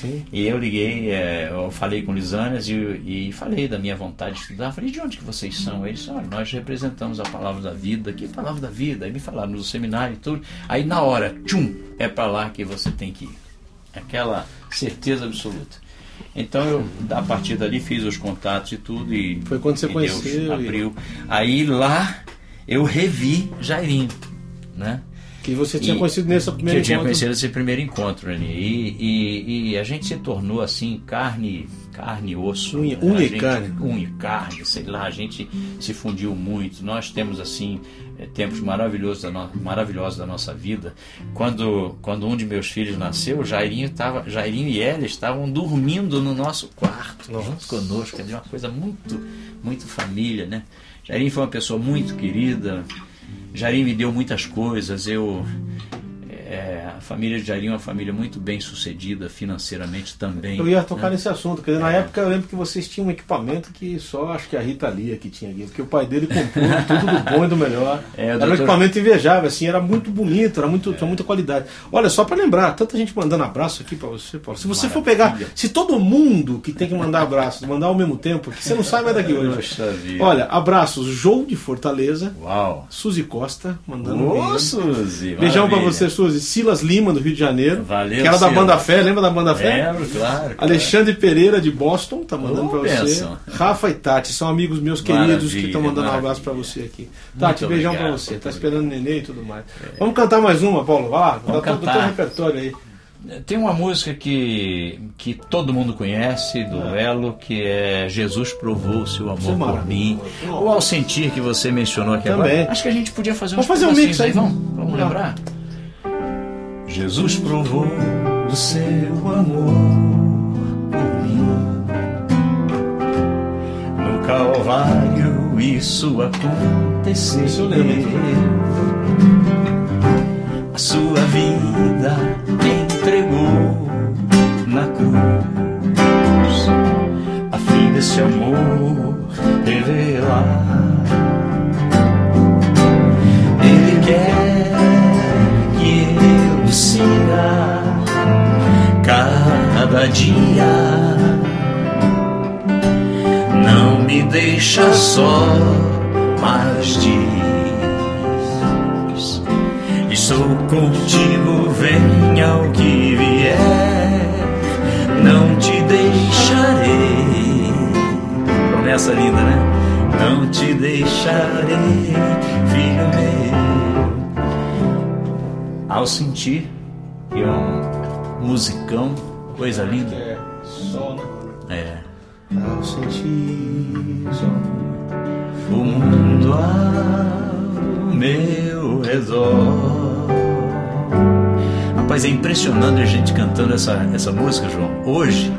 Speaker 1: Sim.
Speaker 2: E eu liguei, é, eu falei com Lisânias e, e falei da minha vontade de estudar. Falei, de onde que vocês são? Eles olha, nós representamos a palavra da vida. Que palavra da vida? Aí me falaram no seminário e tudo. Aí na hora, tchum, é para lá que você tem que ir. Aquela certeza absoluta. Então eu, a partir dali, fiz os contatos e tudo. E,
Speaker 1: Foi quando você
Speaker 2: e
Speaker 1: conheceu
Speaker 2: Deus
Speaker 1: e-
Speaker 2: abriu. Aí lá eu revi Jairinho, né?
Speaker 1: Que você tinha
Speaker 2: E-
Speaker 1: conhecido nessa
Speaker 2: que
Speaker 1: primeira
Speaker 2: eu tinha
Speaker 1: encontro.
Speaker 2: conhecido esse primeiro encontro ali. E, e, e a gente se tornou assim, carne, carne e osso.
Speaker 1: Unha-
Speaker 2: né?
Speaker 1: unha
Speaker 2: A
Speaker 1: e
Speaker 2: gente-
Speaker 1: carne.
Speaker 2: Unha e carne, sei lá, a gente se fundiu muito. Nós temos assim eh, tempos maravilhosos da, no, maravilhosos da nossa vida. Quando, quando um de meus filhos nasceu, Jairinho, tava, Jairinho e ela estavam dormindo no nosso quarto, junto conosco. É uma coisa muito, muito família, né? Jairinho foi uma pessoa muito querida. Jairinho me deu muitas coisas. Eu é, a família de Jairinho é uma família muito bem sucedida financeiramente também.
Speaker 1: Eu ia tocar
Speaker 2: né?
Speaker 1: nesse assunto, quer dizer, na época eu lembro que vocês tinham um equipamento que só acho que a Rita Lia que tinha aqui, porque o pai dele comprou <laughs> tudo do bom e do melhor.
Speaker 2: É,
Speaker 1: era um
Speaker 2: doutor-
Speaker 1: equipamento invejável, assim, era muito bonito, era muito, tinha muita qualidade. Olha, só pra lembrar, tanta gente mandando abraço aqui pra você, Paulo. Se você for pegar,
Speaker 2: Maravilha.
Speaker 1: se todo mundo que tem que mandar abraço, mandar ao mesmo tempo, que você não sai mais daqui hoje. Olha, abraços, João de Fortaleza,
Speaker 2: Uau!
Speaker 1: Suzy Costa, mandando um
Speaker 2: Ô,
Speaker 1: beijo.
Speaker 2: Suzy!
Speaker 1: Beijão pra
Speaker 2: maravilha.
Speaker 1: você, Suzy. Silas Lima, do Rio de Janeiro.
Speaker 2: Valeu,
Speaker 1: Que era da. Banda Fé, lembra da Banda Fé?
Speaker 2: Lembro, claro. claro.
Speaker 1: Alexandre Pereira de Boston tá mandando
Speaker 2: Ô,
Speaker 1: pra você.
Speaker 2: benção.
Speaker 1: Rafa e Tati são amigos meus queridos
Speaker 2: Maravilha,
Speaker 1: que estão mandando um
Speaker 2: maravilha.
Speaker 1: abraço pra você aqui. Tati,
Speaker 2: Muito
Speaker 1: beijão
Speaker 2: obrigado,
Speaker 1: pra você. Tá esperando o neném e tudo mais. Vamos cantar mais uma, Paulo? Vai lá,
Speaker 2: Vamos
Speaker 1: dá todo o teu
Speaker 2: cantar.
Speaker 1: repertório aí.
Speaker 2: Tem uma música que, que todo mundo conhece do Elo, que é Jesus provou o seu
Speaker 1: Isso é
Speaker 2: amor por mim. Ou ao sentir que você mencionou aqui
Speaker 1: Também.
Speaker 2: agora. Acho que a gente podia fazer uns
Speaker 1: Vamos fazer um mix aí.
Speaker 2: Vamos, vamos lembrar? Jesus provou o seu amor por mim. No Calvário isso aconteceu.
Speaker 1: Isso eu lembro.
Speaker 2: A sua vida entregou na cruz, a fim desse amor revelar. Cada dia. Não me deixa só, mas diz Estou contigo, venha o que vier, não te deixarei. Promessa linda, né? Não te deixarei, filho meu. Ao sentir que é um musicão, coisa linda.
Speaker 1: É, sol, né?
Speaker 2: É.
Speaker 1: Ao sentir.
Speaker 2: O mundo ao meu redor. Rapaz, é impressionante a gente cantando essa, essa música, João, hoje.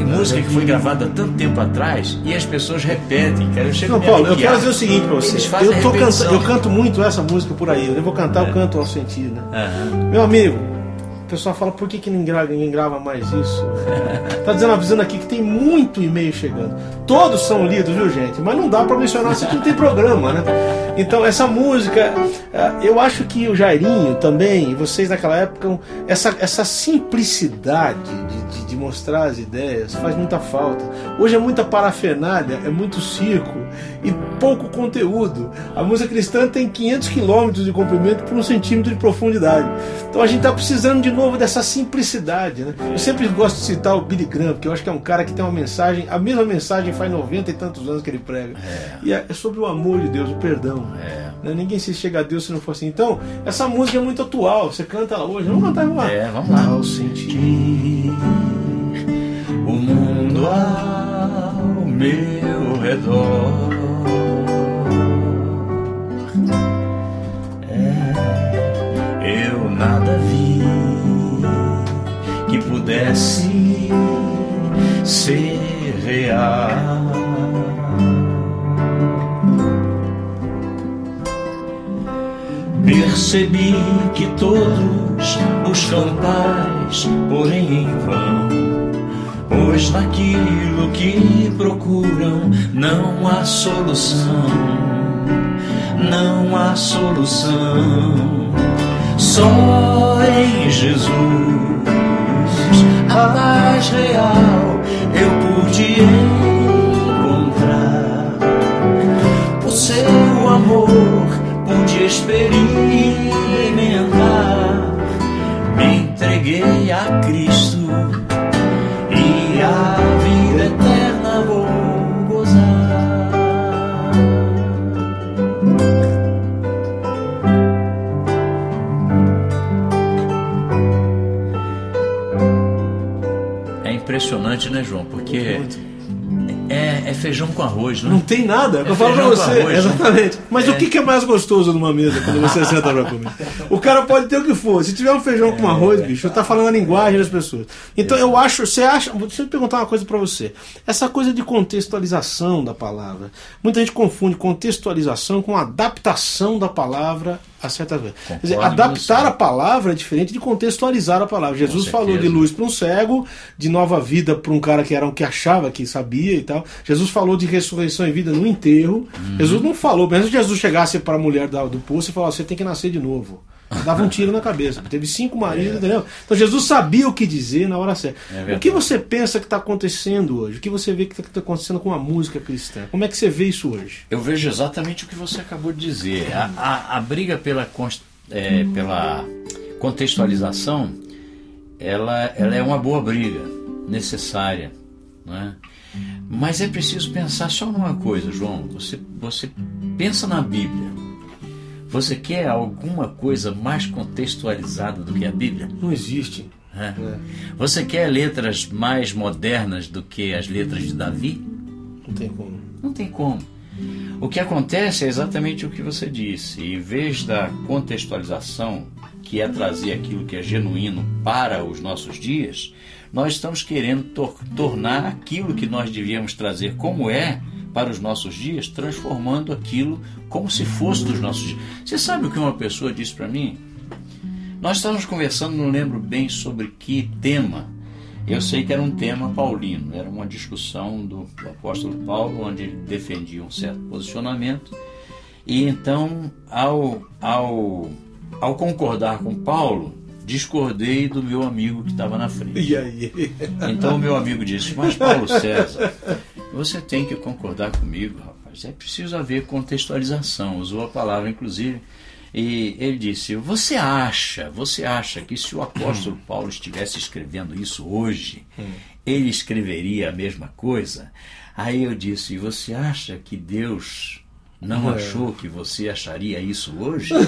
Speaker 2: E música que foi gravada tanto tempo atrás e as pessoas repetem, cara. Eu chego
Speaker 1: Não, Paulo, eu quero dizer o seguinte pra você.
Speaker 2: Eles fazem
Speaker 1: Eu, tô cantando, eu canto muito essa música por aí. Eu vou cantar, eu canto ao sentir, né?
Speaker 2: Aham.
Speaker 1: Meu amigo, o pessoal fala, por que, que ninguém, grava, ninguém grava mais isso? <laughs> tá dizendo, avisando aqui que tem muito e-mail chegando. Todos são lidos, viu, gente? Mas não dá para mencionar se não tem programa, né? Então, essa música, eh, eu acho que o Jairinho também, e vocês naquela época, essa, essa simplicidade de, de, de mostrar as ideias faz muita falta. Hoje é muita parafernália, é muito circo e pouco conteúdo. A música cristã tem 500 quilômetros de comprimento por um centímetro de profundidade. Então a gente está precisando de novo dessa simplicidade. Né? Eu sempre gosto de citar o Billy Graham, porque eu acho que é um cara que tem uma mensagem, a mesma mensagem faz 90 e tantos anos que ele prega. É. E é sobre o amor de Deus, o perdão. É. Né? Ninguém se chega a Deus se não for assim. Então, essa música é muito atual. Você canta ela hoje. Vamos cantar
Speaker 2: lá. É, vamos lá. Ao sentir mundo ao meu redor. É, eu nada vi que pudesse ser real. Percebi que todos buscam paz, porém em vão. Pois naquilo que procuram não há solução, não há solução. Só em Jesus a paz real eu pude encontrar. O seu amor pude experimentar. Me entreguei a Cristo impressionante, né, João? Porque é, é, feijão com arroz, né?
Speaker 1: Não tem nada. É eu falo pra você. Arroz, né? exatamente. Né? Mas é. o que é mais gostoso numa mesa quando você senta pra comer? O cara pode ter o que for. Se tiver um feijão com arroz, bicho, tá falando a linguagem das pessoas. Então eu acho. Você acha. Deixa eu perguntar uma coisa pra você. Essa coisa de contextualização da palavra. Muita gente confunde contextualização com adaptação da palavra a certas coisas. Quer dizer, adaptar a palavra é diferente de contextualizar a palavra. Jesus falou de luz para um cego, de nova vida para um cara que era um que achava que sabia e tal. Jesus falou de ressurreição e vida no enterro. Uhum. Jesus não falou, mesmo se Jesus chegasse para a mulher do poço e falasse: você tem que nascer de novo dava um tiro na cabeça. Teve cinco maridos, é. entendeu? Então Jesus sabia o que dizer na hora certa. É o que você pensa que está acontecendo hoje? O que você vê que está acontecendo com a música cristã? Como é que você vê isso hoje?
Speaker 2: Eu vejo exatamente o que você acabou de dizer. A, a, a briga pela, é, pela contextualização, ela, ela é uma boa briga, necessária. Né? Mas é preciso pensar só numa coisa, João. Você, você pensa na Bíblia. Você quer alguma coisa mais contextualizada do que a Bíblia?
Speaker 1: Não existe.
Speaker 2: É. É. Você quer letras mais modernas do que as letras de Davi?
Speaker 1: Não tem como.
Speaker 2: Não tem como. O que acontece é exatamente o que você disse. Em vez da contextualização, que é trazer aquilo que é genuíno para os nossos dias, nós estamos querendo tor tornar aquilo que nós devíamos trazer como é para os nossos dias, transformando aquilo como se fosse dos nossos dias. Você sabe o que uma pessoa disse para mim? Nós estávamos conversando, não lembro bem sobre que tema. Eu sei que era um tema paulino, era uma discussão do, do apóstolo Paulo, onde ele defendia um certo posicionamento. E então, ao, ao, ao concordar com Paulo, discordei do meu amigo que estava na frente.
Speaker 1: E aí?
Speaker 2: Então o meu amigo disse: Mas Paulo César, você tem que concordar comigo, rapaz. É preciso haver contextualização. Usou a palavra, inclusive. E ele disse: Você acha, você acha que se o apóstolo Paulo estivesse escrevendo isso hoje, hum. ele escreveria a mesma coisa? Aí eu disse: Você acha que Deus não é. achou que você acharia isso hoje? <laughs>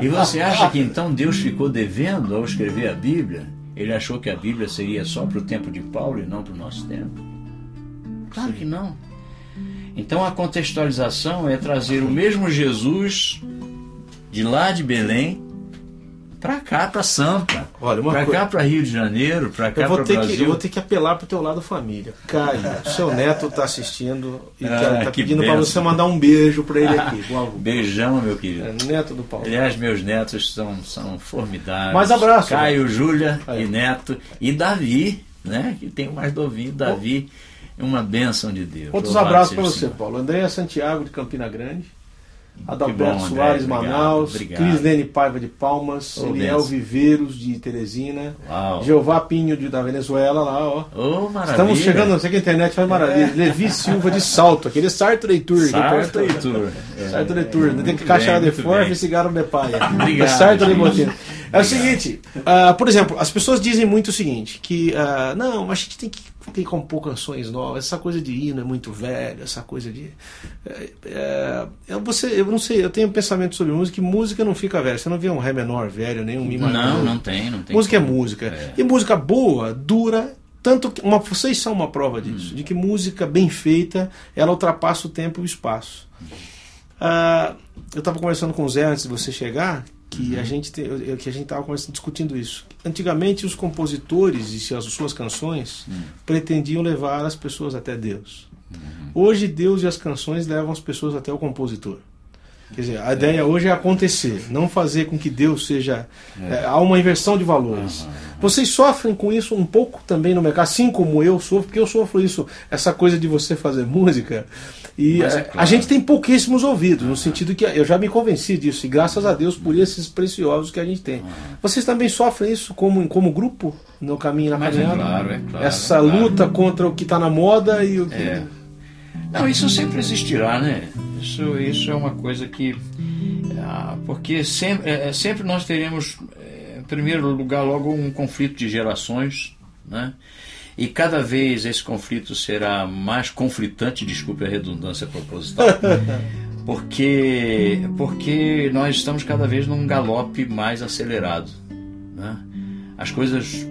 Speaker 2: é? E você acha que então Deus ficou devendo ao escrever a Bíblia? Ele achou que a Bíblia seria só para o tempo de Paulo e não para o nosso tempo? Claro que não. Então a contextualização é trazer o mesmo Jesus de lá de Belém Pra cá, pra Sampa.
Speaker 1: Olha, coisa-
Speaker 2: cá, pra Rio de Janeiro, pra cá, pra
Speaker 1: ter que,
Speaker 2: Brasil.
Speaker 1: eu vou ter que apelar pro teu lado família. Caio, <laughs> seu neto tá assistindo e
Speaker 2: Ah,
Speaker 1: quer- tá pedindo
Speaker 2: benção.
Speaker 1: você mandar um beijo pra ele aqui. <laughs>
Speaker 2: Beijão, meu querido.
Speaker 1: É, neto do Paulo.
Speaker 2: Aliás, meus netos são, são formidáveis.
Speaker 1: Mais abraço.
Speaker 2: Caio, Júlia
Speaker 1: Aí.
Speaker 2: e Neto. E Davi, né? Que tem o mais novinho, Davi. Uma bênção de Deus.
Speaker 1: Outros abraços
Speaker 2: o
Speaker 1: você. Paulo. Andréia Santiago de Campina Grande. Adalberto
Speaker 2: bom,
Speaker 1: Soares,
Speaker 2: obrigado,
Speaker 1: Manaus.
Speaker 2: obrigado.
Speaker 1: Cris Lene Paiva de Palmas.
Speaker 2: Ô,
Speaker 1: Eliel
Speaker 2: benção.
Speaker 1: Viveiros de Teresina.
Speaker 2: Uau.
Speaker 1: Jeová Pinho de, da Venezuela lá, ó.
Speaker 2: Maravilha.
Speaker 1: Estamos chegando, não sei que a internet faz maravilha. Levi Silva de Salto, aquele Sartre Tour.
Speaker 2: Sarto e Tour.
Speaker 1: Sartre Tour. Tem que caixar de
Speaker 2: bem. <laughs>
Speaker 1: e cigarro de paia.
Speaker 2: Obrigado,
Speaker 1: É Sartre de. Botina. É o seguinte, ah, por exemplo, as pessoas dizem muito o seguinte, que ah, não, mas a gente tem que, tem que compor canções novas, essa coisa de hino é muito velho, essa coisa de. é, é, eu, você, eu não sei, eu tenho um pensamento sobre música que música não fica velha. Você não vê um Ré menor velho, nem um Mi maior.
Speaker 2: Não, não tem, não tem.
Speaker 1: Música é
Speaker 2: como.
Speaker 1: música.
Speaker 2: É.
Speaker 1: E música boa dura. Tanto que uma, vocês são uma prova
Speaker 2: Hum.
Speaker 1: disso, de que música bem feita ela ultrapassa o tempo e o espaço. Ah, eu estava conversando com o Zé antes de você chegar, que
Speaker 2: Uhum.
Speaker 1: a gente que a gente estava discutindo isso. Antigamente os compositores e suas, suas canções
Speaker 2: Hum.
Speaker 1: pretendiam levar as pessoas até Deus.
Speaker 2: Uhum.
Speaker 1: Hoje Deus e as canções levam as pessoas até o compositor. Quer dizer, a ideia hoje é acontecer, não fazer com que Deus seja. é, há uma inversão de valores. Vocês sofrem com isso um pouco também no mercado, assim como eu sofro, porque eu sofro isso, essa coisa de você fazer música. E
Speaker 2: é
Speaker 1: é,
Speaker 2: claro.
Speaker 1: a gente tem pouquíssimos ouvidos, no sentido que eu já me convenci disso, e graças a Deus por esses preciosos que a gente tem. Vocês também sofrem isso como, como grupo no caminho na
Speaker 2: Mas é
Speaker 1: caminhada?
Speaker 2: claro, é claro,
Speaker 1: Essa
Speaker 2: é
Speaker 1: luta contra o que está na moda e o que.
Speaker 2: Não, isso sempre existirá, né? Isso, isso é uma coisa que. ah, porque sempre, é, é, sempre nós teremos, é, em primeiro lugar, logo um conflito de gerações, né? E cada vez esse conflito será mais conflitante, desculpe a redundância proposital, <laughs> porque, porque nós estamos cada vez num galope mais acelerado. Né? As coisas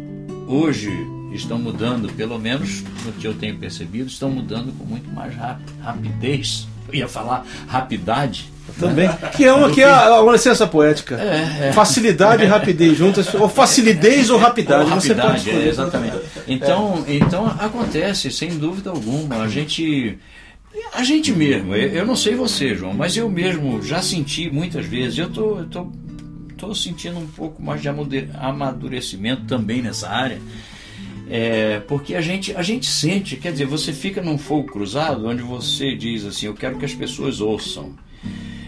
Speaker 2: hoje estão mudando, pelo menos no que eu tenho percebido, estão mudando com muito mais rap- rapidez. Eu ia falar rapidade.
Speaker 1: Também. Que é uma, que é uma licença poética.
Speaker 2: É, é.
Speaker 1: Facilidade e rapidez juntas. Ou facilidez ou rapidade.
Speaker 2: Ou
Speaker 1: Você pode
Speaker 2: é, exatamente. Então, então acontece, sem dúvida alguma. A gente. A gente mesmo, eu não sei você, João, mas eu mesmo já senti muitas vezes. Eu tô, eu tô, tô sentindo um pouco mais de amadurecimento também nessa área. É, porque a gente, a gente sente, quer dizer, você fica num fogo cruzado onde você diz assim: Eu quero que as pessoas ouçam.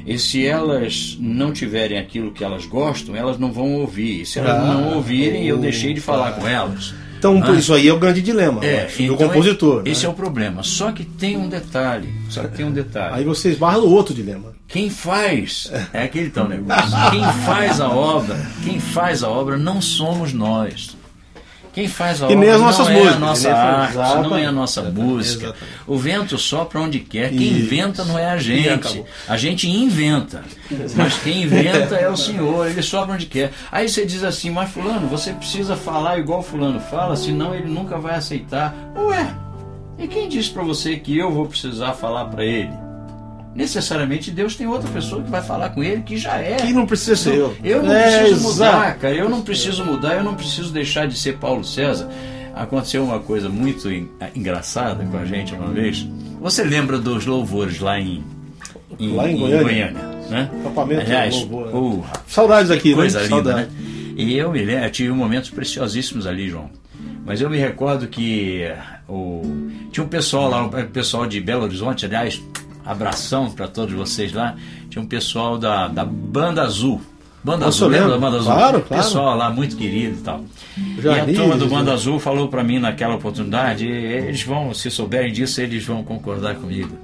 Speaker 2: E se elas não tiverem aquilo que elas gostam, elas não vão ouvir. E se elas
Speaker 1: Ah,
Speaker 2: não ouvirem, eu deixei de falar com elas.
Speaker 1: Então,
Speaker 2: Ah.
Speaker 1: isso aí é o grande dilema
Speaker 2: É,
Speaker 1: acho, do
Speaker 2: então,
Speaker 1: compositor.
Speaker 2: Esse
Speaker 1: né?
Speaker 2: é o problema. Só que tem um detalhe. Só que tem um detalhe.
Speaker 1: Aí você esbarra no outro dilema.
Speaker 2: Quem faz é aquele tal negócio. Quem faz a obra, quem faz a obra não somos nós. Quem faz a
Speaker 1: E nem
Speaker 2: obra
Speaker 1: as nossas
Speaker 2: não é
Speaker 1: músicas,
Speaker 2: a nossa arte,
Speaker 1: Exatamente.
Speaker 2: não é a nossa música.
Speaker 1: Exatamente.
Speaker 2: O vento sopra onde quer. Quem
Speaker 1: Isso.
Speaker 2: inventa não é a gente. A gente inventa. Mas quem inventa é o Senhor. Ele sopra onde quer. Aí você diz assim, mas fulano, você precisa falar igual fulano fala, senão ele nunca vai aceitar. Ué, e quem disse para você que eu vou precisar falar para ele? Necessariamente Deus tem outra pessoa que vai falar com ele que já é.
Speaker 1: Que não precisa ser eu.
Speaker 2: Eu não
Speaker 1: É,
Speaker 2: preciso mudar,
Speaker 1: exato.
Speaker 2: cara. Eu não preciso mudar, eu não preciso deixar de ser Paulo César. Aconteceu uma coisa muito en- engraçada com a gente uma vez. Você lembra dos louvores lá em,
Speaker 1: Lá em Goiânia?
Speaker 2: né?
Speaker 1: Acampamento
Speaker 2: Aliás,
Speaker 1: louvor, né? Saudades aqui,
Speaker 2: coisa
Speaker 1: né?
Speaker 2: linda,
Speaker 1: Saudades.
Speaker 2: né? E eu me lembro, eu tive momentos preciosíssimos ali, João. Mas eu me recordo que o, tinha um pessoal lá, um pessoal de Belo Horizonte, aliás, abração para todos vocês lá. Tinha um pessoal da, da Banda Azul. Banda
Speaker 1: Nossa,
Speaker 2: Azul, lembra da. Banda Azul?
Speaker 1: Claro, claro.
Speaker 2: Pessoal lá muito querido e tal.
Speaker 1: Jardim,
Speaker 2: e a turma do? Banda Azul falou para mim naquela oportunidade, eles vão, se souberem disso, eles vão concordar comigo.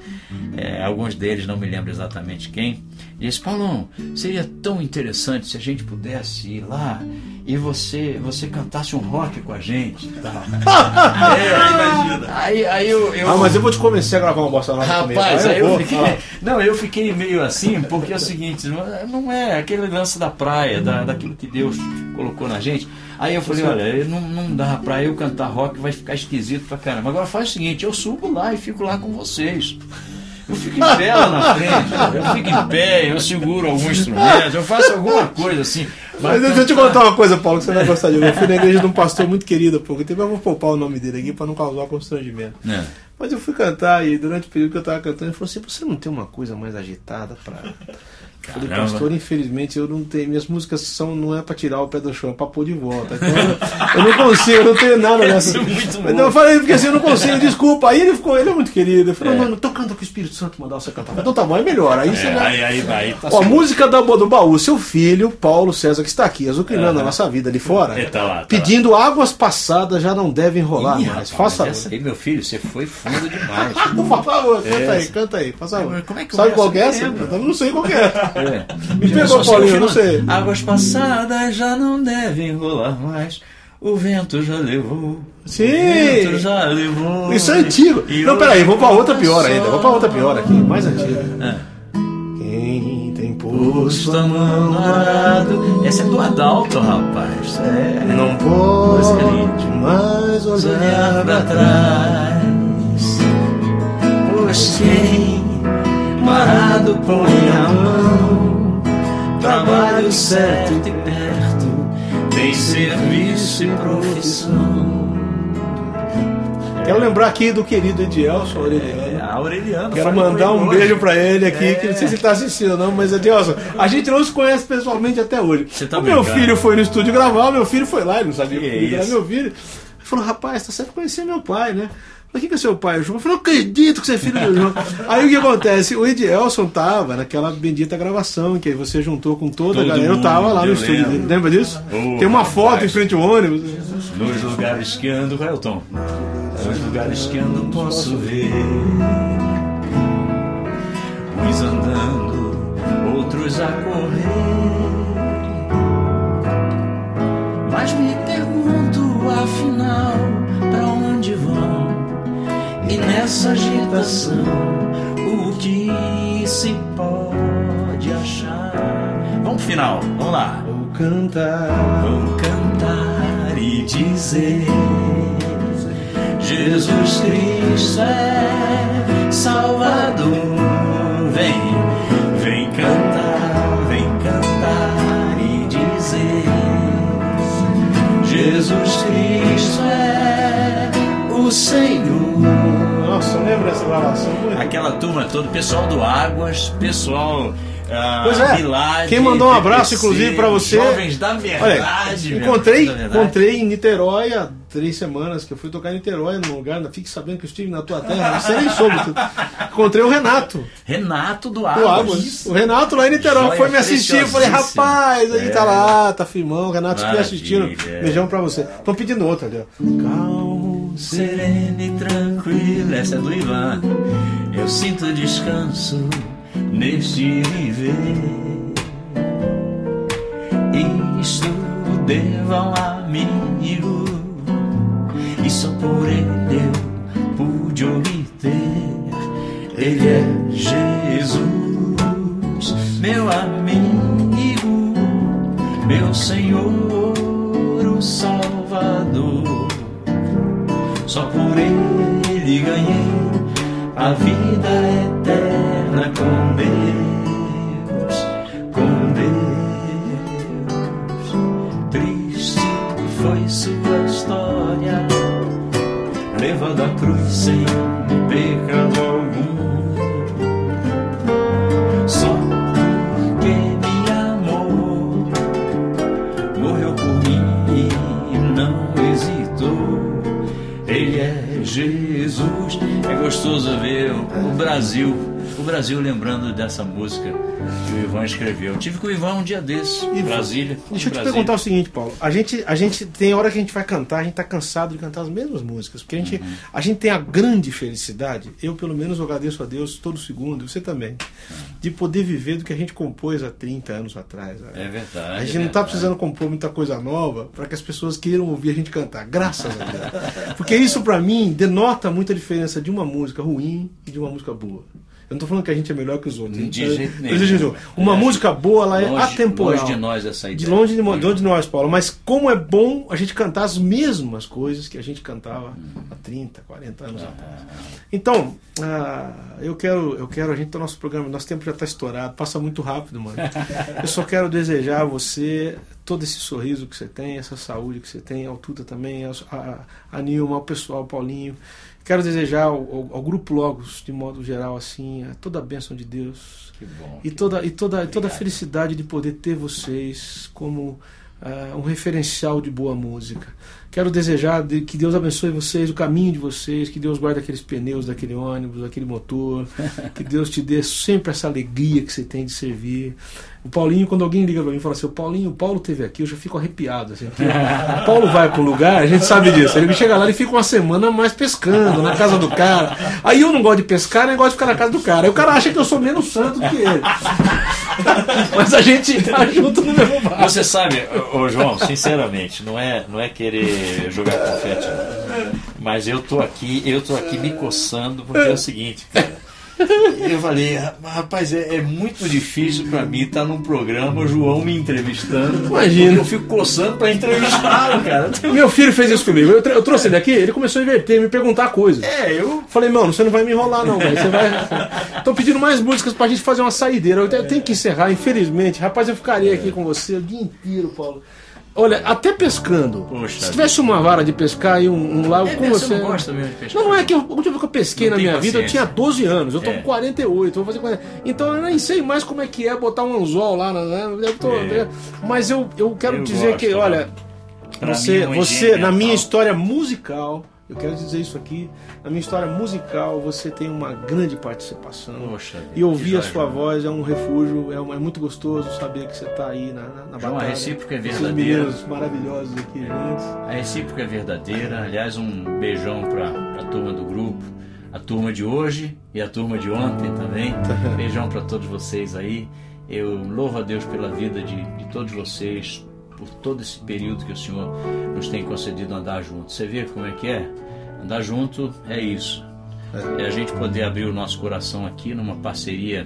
Speaker 2: É, alguns deles, não me lembro exatamente quem, disse, Paulão, seria tão interessante se a gente pudesse ir lá e você, você cantasse um rock com a gente. tal." <laughs> é, imagina. Aí, aí eu, eu-
Speaker 1: Ah, mas eu vou te convencer a gravar uma bossa nova comigo.
Speaker 2: Rapaz,
Speaker 1: Aí
Speaker 2: aí eu
Speaker 1: vou.
Speaker 2: fiquei.
Speaker 1: Ah,
Speaker 2: Não, eu fiquei meio assim, porque é o seguinte, não é- não é aquele lance da praia, da, daquilo que Deus colocou na gente. Aí eu falei, olha, não, não dá pra eu cantar rock, vai ficar esquisito pra caramba. Agora faz o seguinte, eu subo lá e fico lá com vocês. Eu fico em pé lá na frente, eu fico em pé, eu seguro algum instrumento, eu faço alguma coisa assim.
Speaker 1: Mas deixa eu te contar uma coisa, Paulo, que você vai gostar de ouvir. Eu fui na igreja de um pastor muito querido há pouco tempo, eu vou poupar o nome dele aqui para não causar constrangimento.
Speaker 2: É.
Speaker 1: Mas eu fui cantar e durante o período que eu tava cantando, ele falou assim: você não tem uma coisa mais agitada pra. Eu Falei,
Speaker 2: Caramba.
Speaker 1: pastor, infelizmente eu não tenho. Minhas músicas são, não é pra tirar o pé do chão, é pra pôr de volta. Então eu, eu não consigo, eu não tenho nada <laughs>
Speaker 2: é muito
Speaker 1: Então eu falei, porque assim eu não consigo, desculpa. Aí ele ficou, ele é muito querido. Ele falou,
Speaker 2: É.
Speaker 1: mano, então canta que o Espírito Santo mandar você cantar. Eu falei, Então tá bom, é melhor. Aí você
Speaker 2: É,
Speaker 1: já.
Speaker 2: aí, aí, aí tá
Speaker 1: Ó, música da Boa do Baú, seu filho, Paulo César, que está aqui, azucrinando
Speaker 2: Aham.
Speaker 1: a nossa vida ali fora,
Speaker 2: É, tá lá, tá
Speaker 1: pedindo águas passadas já não devem rolar
Speaker 2: Ih,
Speaker 1: mais.
Speaker 2: rapaz,
Speaker 1: Faça
Speaker 2: essa aí, meu filho, você foi fundo demais. <laughs>
Speaker 1: Por favor, canta aí, canta aí, favor.
Speaker 2: Mas como é que
Speaker 1: Sabe qual é
Speaker 2: Eu
Speaker 1: essa? Eu não sei qual é. <laughs>
Speaker 2: É.
Speaker 1: Me
Speaker 2: Já
Speaker 1: pegou, Paulinho, não sei.
Speaker 2: Águas passadas já não devem rolar mais. O vento já levou.
Speaker 1: Sim.
Speaker 2: O vento já levou.
Speaker 1: Isso é antigo.
Speaker 2: E
Speaker 1: Não, peraí, vamos pra outra
Speaker 2: volta
Speaker 1: pior ainda. Vamos pra outra pior aqui, mais antiga.
Speaker 2: É.
Speaker 1: Quem tem
Speaker 2: Posto a mão no arado. Essa é do Adalto, rapaz. É.
Speaker 1: não pode mais
Speaker 2: olhar pra trás. Pois quem parado põe a mão, trabalho certo e perto, tem serviço e profissão.
Speaker 1: Quero lembrar aqui do querido Edielson Aureliano.
Speaker 2: É, Aureliano.
Speaker 1: Quero mandar um beijo pra ele aqui,
Speaker 2: É.
Speaker 1: que não sei se ele tá assistindo não, mas Edilson, a gente não se conhece pessoalmente até hoje.
Speaker 2: Você tá
Speaker 1: o meu
Speaker 2: brincando.
Speaker 1: filho foi no estúdio gravar, o meu filho foi lá, ele não sabia
Speaker 2: Que
Speaker 1: que era meu filho. Ele falou, rapaz, tá certo conhecer meu pai, né? Mas quem que é seu pai? O João? Eu falei, não acredito que você é filho do João. Aí o que acontece? O Edielson tava naquela bendita gravação que aí você juntou com toda
Speaker 2: Todo
Speaker 1: a galera. Eu tava lá no
Speaker 2: eu
Speaker 1: estúdio
Speaker 2: lembro.
Speaker 1: dele. Lembra disso?
Speaker 2: Oh,
Speaker 1: Tem uma foto
Speaker 2: rapaz.
Speaker 1: em frente ao ônibus.
Speaker 2: Nos lugares que ando, tom? Nos lugares que ando posso ver Uns andando, outros a correr Mas me pergunto, afinal, pra onde vão? E nessa agitação, o que se pode achar? Vamos pro final, vamos lá
Speaker 1: Vou cantar.
Speaker 2: Vão cantar e dizer: Jesus Cristo é Salvador. Vem, vem cantar, vem cantar e dizer: Jesus Cristo é o Senhor.
Speaker 1: Nossa, lembra essa gravação? Muito
Speaker 2: Aquela turma toda, pessoal do Águas, pessoal. ah,
Speaker 1: Pois é.
Speaker 2: Milagre,
Speaker 1: Quem mandou um abraço,
Speaker 2: PPC,
Speaker 1: inclusive, pra você-
Speaker 2: Jovens da
Speaker 1: Olha,
Speaker 2: Verdade. meu
Speaker 1: encontrei,
Speaker 2: da verdade.
Speaker 1: encontrei em Niterói há três semanas que eu fui tocar em Niterói, num lugar, ainda fique sabendo que eu estive na tua terra, você nem soube. Encontrei o Renato,
Speaker 2: Renato do
Speaker 1: do
Speaker 2: Águas.
Speaker 1: Águas. O Renato lá em Niterói
Speaker 2: Joia
Speaker 1: foi me assistir. Eu falei, rapaz, aí
Speaker 2: É.
Speaker 1: tá lá, tá firmão. Renato estiver
Speaker 2: Maravilha,
Speaker 1: assistindo.
Speaker 2: é.
Speaker 1: Beijão pra você. Estão pedindo outra ali, ó. Calmo,
Speaker 2: Sereno e tranquilo, essa é do Ivan. Eu sinto descanso neste viver. Isto um amigo, e só por ele eu pude obter. Ele é Jesus, meu amigo, meu Senhor, Só por ele ganhei a vida eterna com Deus, com Deus. Triste foi sua história, levado à cruz sem pecado gostoso ver o Brasil, Brasil lembrando dessa música que o Ivan escreveu. Eu tive com o Ivan um dia desses, em Brasília.
Speaker 1: Deixa eu te
Speaker 2: Brasília.
Speaker 1: perguntar o seguinte, Paulo. A gente, a gente tem hora que a gente vai cantar, a gente tá cansado de cantar as mesmas músicas. Porque a gente,
Speaker 2: Uhum.
Speaker 1: a gente tem a grande felicidade, eu pelo menos agradeço a Deus todo segundo, e você também, de poder viver do que a gente compôs há 30 anos atrás. né?
Speaker 2: É verdade.
Speaker 1: A gente
Speaker 2: é
Speaker 1: não está precisando compor muita coisa nova para que as pessoas queiram ouvir a gente cantar. Graças a Deus. <laughs> Porque isso, para mim, denota muita diferença de uma música ruim e de uma música boa. Eu não estou falando que a gente é melhor que os outros.
Speaker 2: De
Speaker 1: Eu-
Speaker 2: jeito
Speaker 1: eu
Speaker 2: nenhum.
Speaker 1: Uma
Speaker 2: É,
Speaker 1: música boa, ela é
Speaker 2: Longe-
Speaker 1: atemporal.
Speaker 2: longe de nós essa
Speaker 1: De
Speaker 2: ideia.
Speaker 1: longe de, mo- de onde nós, Paulo. Mas como é bom a gente cantar as mesmas coisas que a gente cantava há 30, 40 anos atrás. Então, ah, eu quero, eu quero, a gente tá no nosso programa, nosso tempo já está estourado, passa muito rápido, mano. <laughs> Eu só quero desejar a você todo esse sorriso que você tem, essa saúde que você tem, ao Tuta também, a, a, a Nilma, ao pessoal, ao Paulinho. Quero desejar ao, ao, ao, Grupo Logos, de modo geral, assim, toda a bênção de Deus.
Speaker 7: Bom,
Speaker 1: e toda, e toda, toda a felicidade de poder ter vocês como uh, um referencial de boa música. Quero desejar de, que Deus abençoe vocês, o caminho de vocês, que Deus guarde aqueles pneus daquele ônibus, daquele motor, <laughs> que Deus te dê sempre essa alegria que você tem de servir. O Paulinho, quando alguém liga para mim e fala assim, o Paulinho, o Paulo teve aqui, eu já fico arrepiado. Assim, o Paulo vai um lugar, a gente sabe disso. Ele chega lá e fica uma semana mais pescando na casa do cara. Aí eu não gosto de pescar, nem gosto de ficar na casa do cara. Aí o cara acha que eu sou menos santo do que ele. <laughs> Mas a gente tá junto no mesmo
Speaker 2: barco. Você sabe, ô, João, sinceramente, não é, não é querer jogar confete, não. mas eu tô aqui, eu tô aqui me coçando porque é o seguinte, cara. Eu falei, rapaz, é, é muito difícil para mim estar tá num programa, João me entrevistando.
Speaker 1: Imagina.
Speaker 2: Eu fico coçando para entrevistá-lo, cara. <laughs>
Speaker 1: Meu filho fez isso comigo. Eu, eu, trouxe ele aqui, ele começou a inverter, me perguntar coisas.
Speaker 2: É, eu.
Speaker 1: Falei, mano, você não vai me enrolar, não, velho. Você vai. <laughs> Tô pedindo mais músicas pra gente fazer uma saideira. Eu tenho que encerrar, infelizmente. Rapaz, eu ficaria aqui com você o dia inteiro, Paulo. Olha, até pescando. Poxa se tivesse uma vara de pescar e um, um lago
Speaker 2: é,
Speaker 1: com você.
Speaker 2: Você não gosta mesmo de pescar?
Speaker 1: Não, não é que eu, o último que eu pesquei não na minha paciência. vida, eu tinha 12 anos. Eu tô é. com 48, vou fazer 40. Então eu nem sei mais como é que é botar um anzol lá. Né? Eu tô, é. Mas eu, eu quero eu dizer gosto, que, olha, você, é você na minha história musical eu quero dizer isso aqui. Na minha história musical, você tem uma grande participação.
Speaker 2: Poxa,
Speaker 1: e ouvir a sua voz é um refúgio, é, é muito gostoso saber que você está aí na, na, na
Speaker 2: João, batalha. A recíproca é verdadeira. Esses
Speaker 1: maravilhosos aqui juntos.
Speaker 2: A recíproca é verdadeira. Aliás, um beijão para a turma do grupo, a turma de hoje e a turma de ontem também. <laughs> beijão para todos vocês aí. Eu louvo a Deus pela vida de, de todos vocês, por todo esse período que o Senhor nos tem concedido andar junto. Você vê como é que é? Andar junto é isso. É a gente poder abrir o nosso coração aqui numa parceria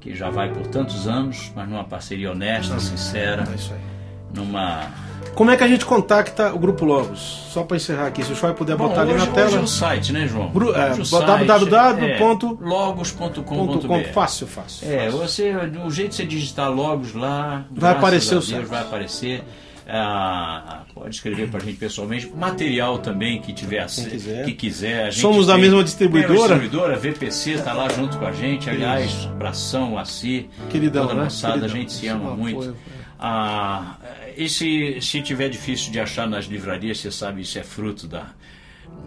Speaker 2: que já vai por tantos anos, mas numa parceria honesta, sincera.
Speaker 1: É.
Speaker 2: Numa
Speaker 1: como é que a gente contacta o Grupo Logos? Só para encerrar aqui, se o senhor puder Bom, botar ali
Speaker 2: hoje,
Speaker 1: na tela.
Speaker 2: Hoje é o site, né, João?
Speaker 1: Gru é, www.logos.com.br.
Speaker 2: É,
Speaker 1: fácil, fácil.
Speaker 2: É, você, o jeito de você digitar Logos lá,
Speaker 1: vai aparecer o
Speaker 2: site. Vai aparecer. Ah, pode escrever para a gente pessoalmente. Material também que tiver quiser. que quiser.
Speaker 1: Somos da mesma distribuidora. É,
Speaker 2: distribuidora, VPC está lá junto com a gente. Aliás, abração a si,
Speaker 1: Queridão,
Speaker 2: toda a
Speaker 1: né?
Speaker 2: moçada,
Speaker 1: Queridão.
Speaker 2: a gente se ama muito. Apoio. Ah, e se, se tiver difícil de achar nas livrarias, você sabe, isso é fruto da.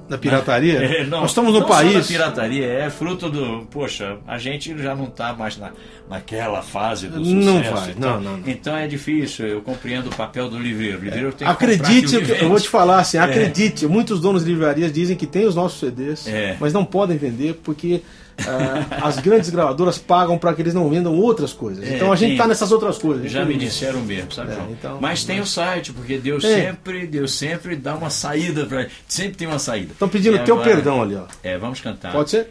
Speaker 1: Da pirataria? <laughs>
Speaker 2: É, não,
Speaker 1: Nós estamos no
Speaker 2: não
Speaker 1: país.
Speaker 2: Só da pirataria, é fruto do. Poxa, a gente já não está mais na, naquela fase do sucesso.
Speaker 1: Não vai,
Speaker 2: então,
Speaker 1: não, não,
Speaker 2: Então é difícil, eu compreendo o papel do livreiro. O livreiro tem
Speaker 1: que Acredite, eu, eu vou te falar assim, <laughs> é. acredite, muitos donos de livrarias dizem que tem os nossos CDs,
Speaker 2: é.
Speaker 1: mas não podem vender porque Uh, as grandes gravadoras pagam para que eles não vendam outras coisas. É, então a gente está nessas outras coisas.
Speaker 2: Já me disseram mesmo, sabe,
Speaker 1: é, então,
Speaker 2: Mas tem o site, porque Deus sempre, Deus sempre dá uma saída para, sempre tem uma saída.
Speaker 1: Estão pedindo teu perdão ali, ó.
Speaker 2: É, vamos cantar.
Speaker 1: Pode ser?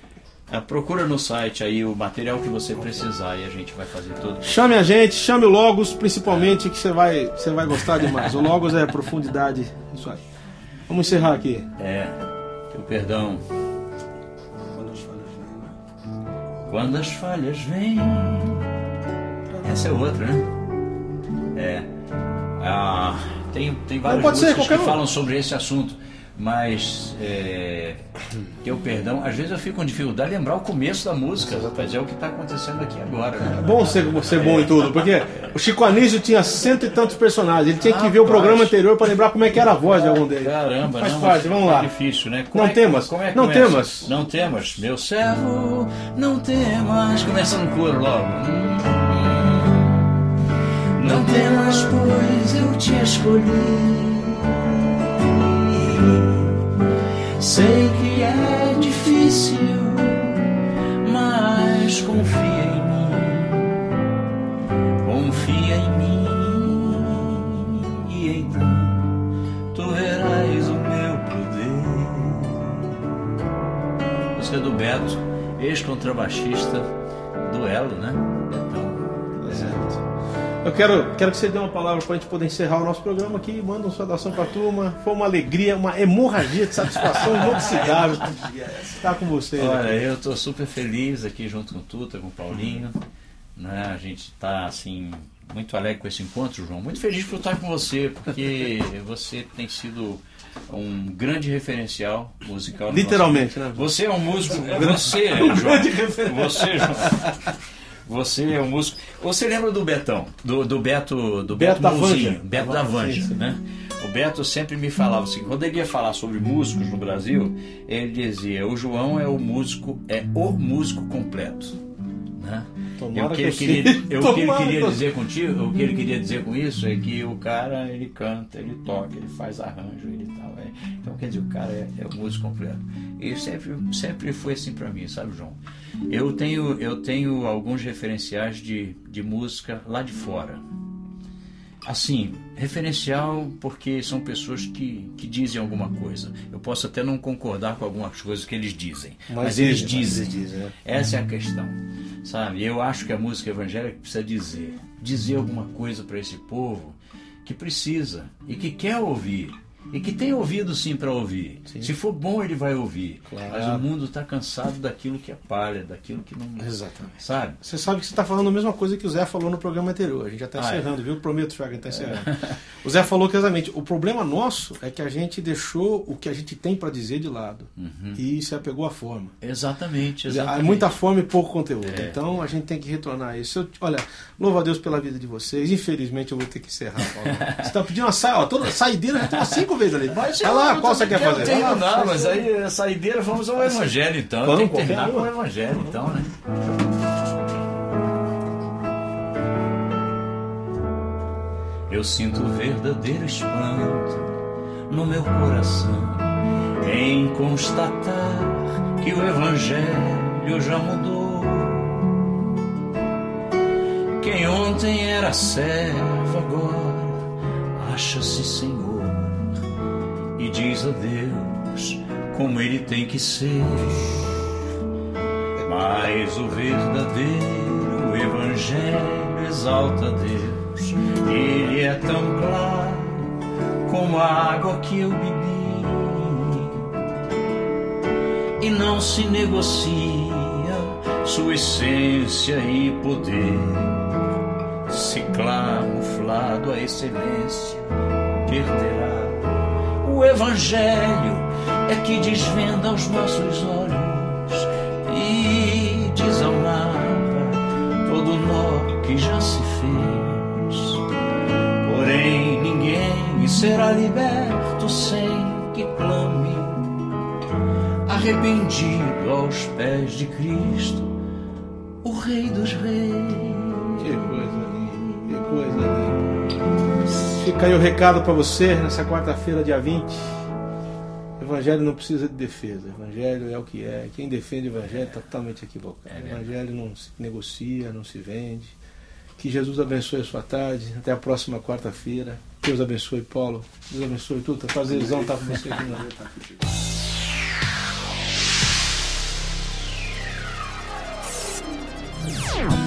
Speaker 2: É, procura no site aí o material que você precisar e a gente vai fazer tudo.
Speaker 1: Chame a gente, chame o Logos, principalmente, que você vai, você vai gostar demais. O Logos é profundidade. Isso aí. Vamos encerrar aqui.
Speaker 2: É, teu perdão. Quando as falhas vêm. Essa é outra, né? É. Ah, tem, tem várias músicas que um. falam sobre esse assunto mas é, que o perdão, às vezes eu fico com dificuldade de lembrar o começo da música, mas é o que está acontecendo aqui agora. Né?
Speaker 1: É bom ser, ser bom em tudo, porque o Chico Anísio tinha cento e tantos personagens, ele tinha que ver o programa anterior para lembrar como é que era a voz de algum deles.
Speaker 2: Caramba,
Speaker 1: Faz
Speaker 2: não,
Speaker 1: parte, vamos lá.
Speaker 2: É difícil, né?
Speaker 1: Como não
Speaker 2: é,
Speaker 1: temas,
Speaker 2: como é
Speaker 1: não
Speaker 2: começa?
Speaker 1: temas.
Speaker 2: Não temas, meu servo, não temas. Começa no coro logo. Não temas, pois eu te escolhi. Sei que é difícil, mas confia em mim. Confia em mim e então tu verás o meu poder. Música do Beto, ex-contrabaixista, duelo, né?
Speaker 1: Eu quero, quero que você dê uma palavra para a gente poder encerrar o nosso programa aqui. Manda uma saudação para a turma. Foi uma alegria, uma hemorragia de satisfação <laughs> inoxidável estar com vocês.
Speaker 2: Olha, aqui. eu estou super feliz aqui junto com o Tuta, com o Paulinho. Né? A gente está assim muito alegre com esse encontro, João. Muito feliz por estar com você, porque <laughs> você tem sido um grande referencial musical.
Speaker 1: Literalmente,
Speaker 2: nosso...
Speaker 1: né?
Speaker 2: Você é um músico. <laughs> Você, João. Você, João. Você é um músico. Você lembra do Betão? Do, do Beto. Do
Speaker 1: Beto,
Speaker 2: Beto
Speaker 1: da Vanja.
Speaker 2: Beto da Vanja, né? O Beto sempre me falava assim, quando ele ia falar sobre músicos no Brasil, ele dizia, o João é o músico, é o músico completo. Né?
Speaker 1: Tomara
Speaker 2: que ele
Speaker 1: que eu
Speaker 2: queria,
Speaker 1: seja.
Speaker 2: o que ele
Speaker 1: Tomara
Speaker 2: queria
Speaker 1: que eu
Speaker 2: dizer contigo, o que ele queria dizer com isso é que o cara ele canta, ele toca, ele faz arranjo, ele tal. é. Então quer dizer, o cara é, é o músico completo. E sempre, sempre foi assim para mim, sabe, João? Eu tenho, eu tenho alguns referenciais de, de música lá de fora. Assim, referencial porque são pessoas que, que dizem alguma coisa. Eu posso até não concordar com algumas coisas que eles dizem, mas, eles
Speaker 1: dizem, mas
Speaker 2: dizem.
Speaker 1: eles dizem, né?
Speaker 2: Essa é a questão, sabe? Eu acho que a música evangélica precisa dizer, dizer alguma coisa para esse povo que precisa e que quer ouvir e que tem ouvido sim para ouvir. Se for bom ele vai ouvir.
Speaker 1: Claro.
Speaker 2: Mas o mundo está cansado daquilo que é palha, daquilo que não,
Speaker 1: Exatamente.
Speaker 2: sabe?
Speaker 1: Você sabe que você está falando a mesma coisa que o Zé falou no programa anterior. A gente já está
Speaker 2: Ah, é?
Speaker 1: encerrando, viu? Prometo, Fraga, está encerrando. <laughs> O Zé falou que exatamente. O problema nosso é que a gente deixou o que a gente tem para dizer de lado. E se apegou à forma.
Speaker 2: Exatamente, exatamente.
Speaker 1: Há muita fome e pouco conteúdo.
Speaker 2: É.
Speaker 1: Então a gente tem que retornar a isso. Eu- olha, louvo a Deus pela vida de vocês. Infelizmente eu vou ter que encerrar, Paulo. <laughs> Você está pedindo uma sa ó, toda saideira já tem umas cinco vezes ali. Vai lá,
Speaker 2: eu
Speaker 1: qual você quer
Speaker 2: quero
Speaker 1: fazer? Vai lá,
Speaker 2: terminar,
Speaker 1: faz
Speaker 2: mas aí a saideira vamos ao Evangelho então.
Speaker 1: Vamos,
Speaker 2: Tem que terminar com o. Evangelho então, né? Eu sinto verdadeiro espanto no meu coração em constatar que o Evangelho já mudou. Quem ontem era servo agora acha-se Senhor e diz a Deus como ele tem que ser. Mas o verdadeiro Evangelho exalta a Deus, ele é tão claro como a água que eu bebi e não se negocia sua essência e poder. Se camuflado a excelência perderá. O Evangelho é que desvenda os nossos olhos e desamarra todo nó que já se fez. Porém, ninguém será liberto sem que clame arrependido aos pés de Cristo, o Rei dos Reis.
Speaker 1: Fica aí o recado para você nessa quarta-feira, dia 20. Evangelho não precisa de defesa. Evangelho é o que é. Quem defende o Evangelho está totalmente equivocado.
Speaker 2: É
Speaker 1: evangelho não se negocia, não se vende. Que Jesus abençoe a sua tarde. Até a próxima quarta-feira. Deus abençoe, Paulo. Deus abençoe tudo. Prazerzão tá estar tá com você aqui. na né? <laughs> Yeah.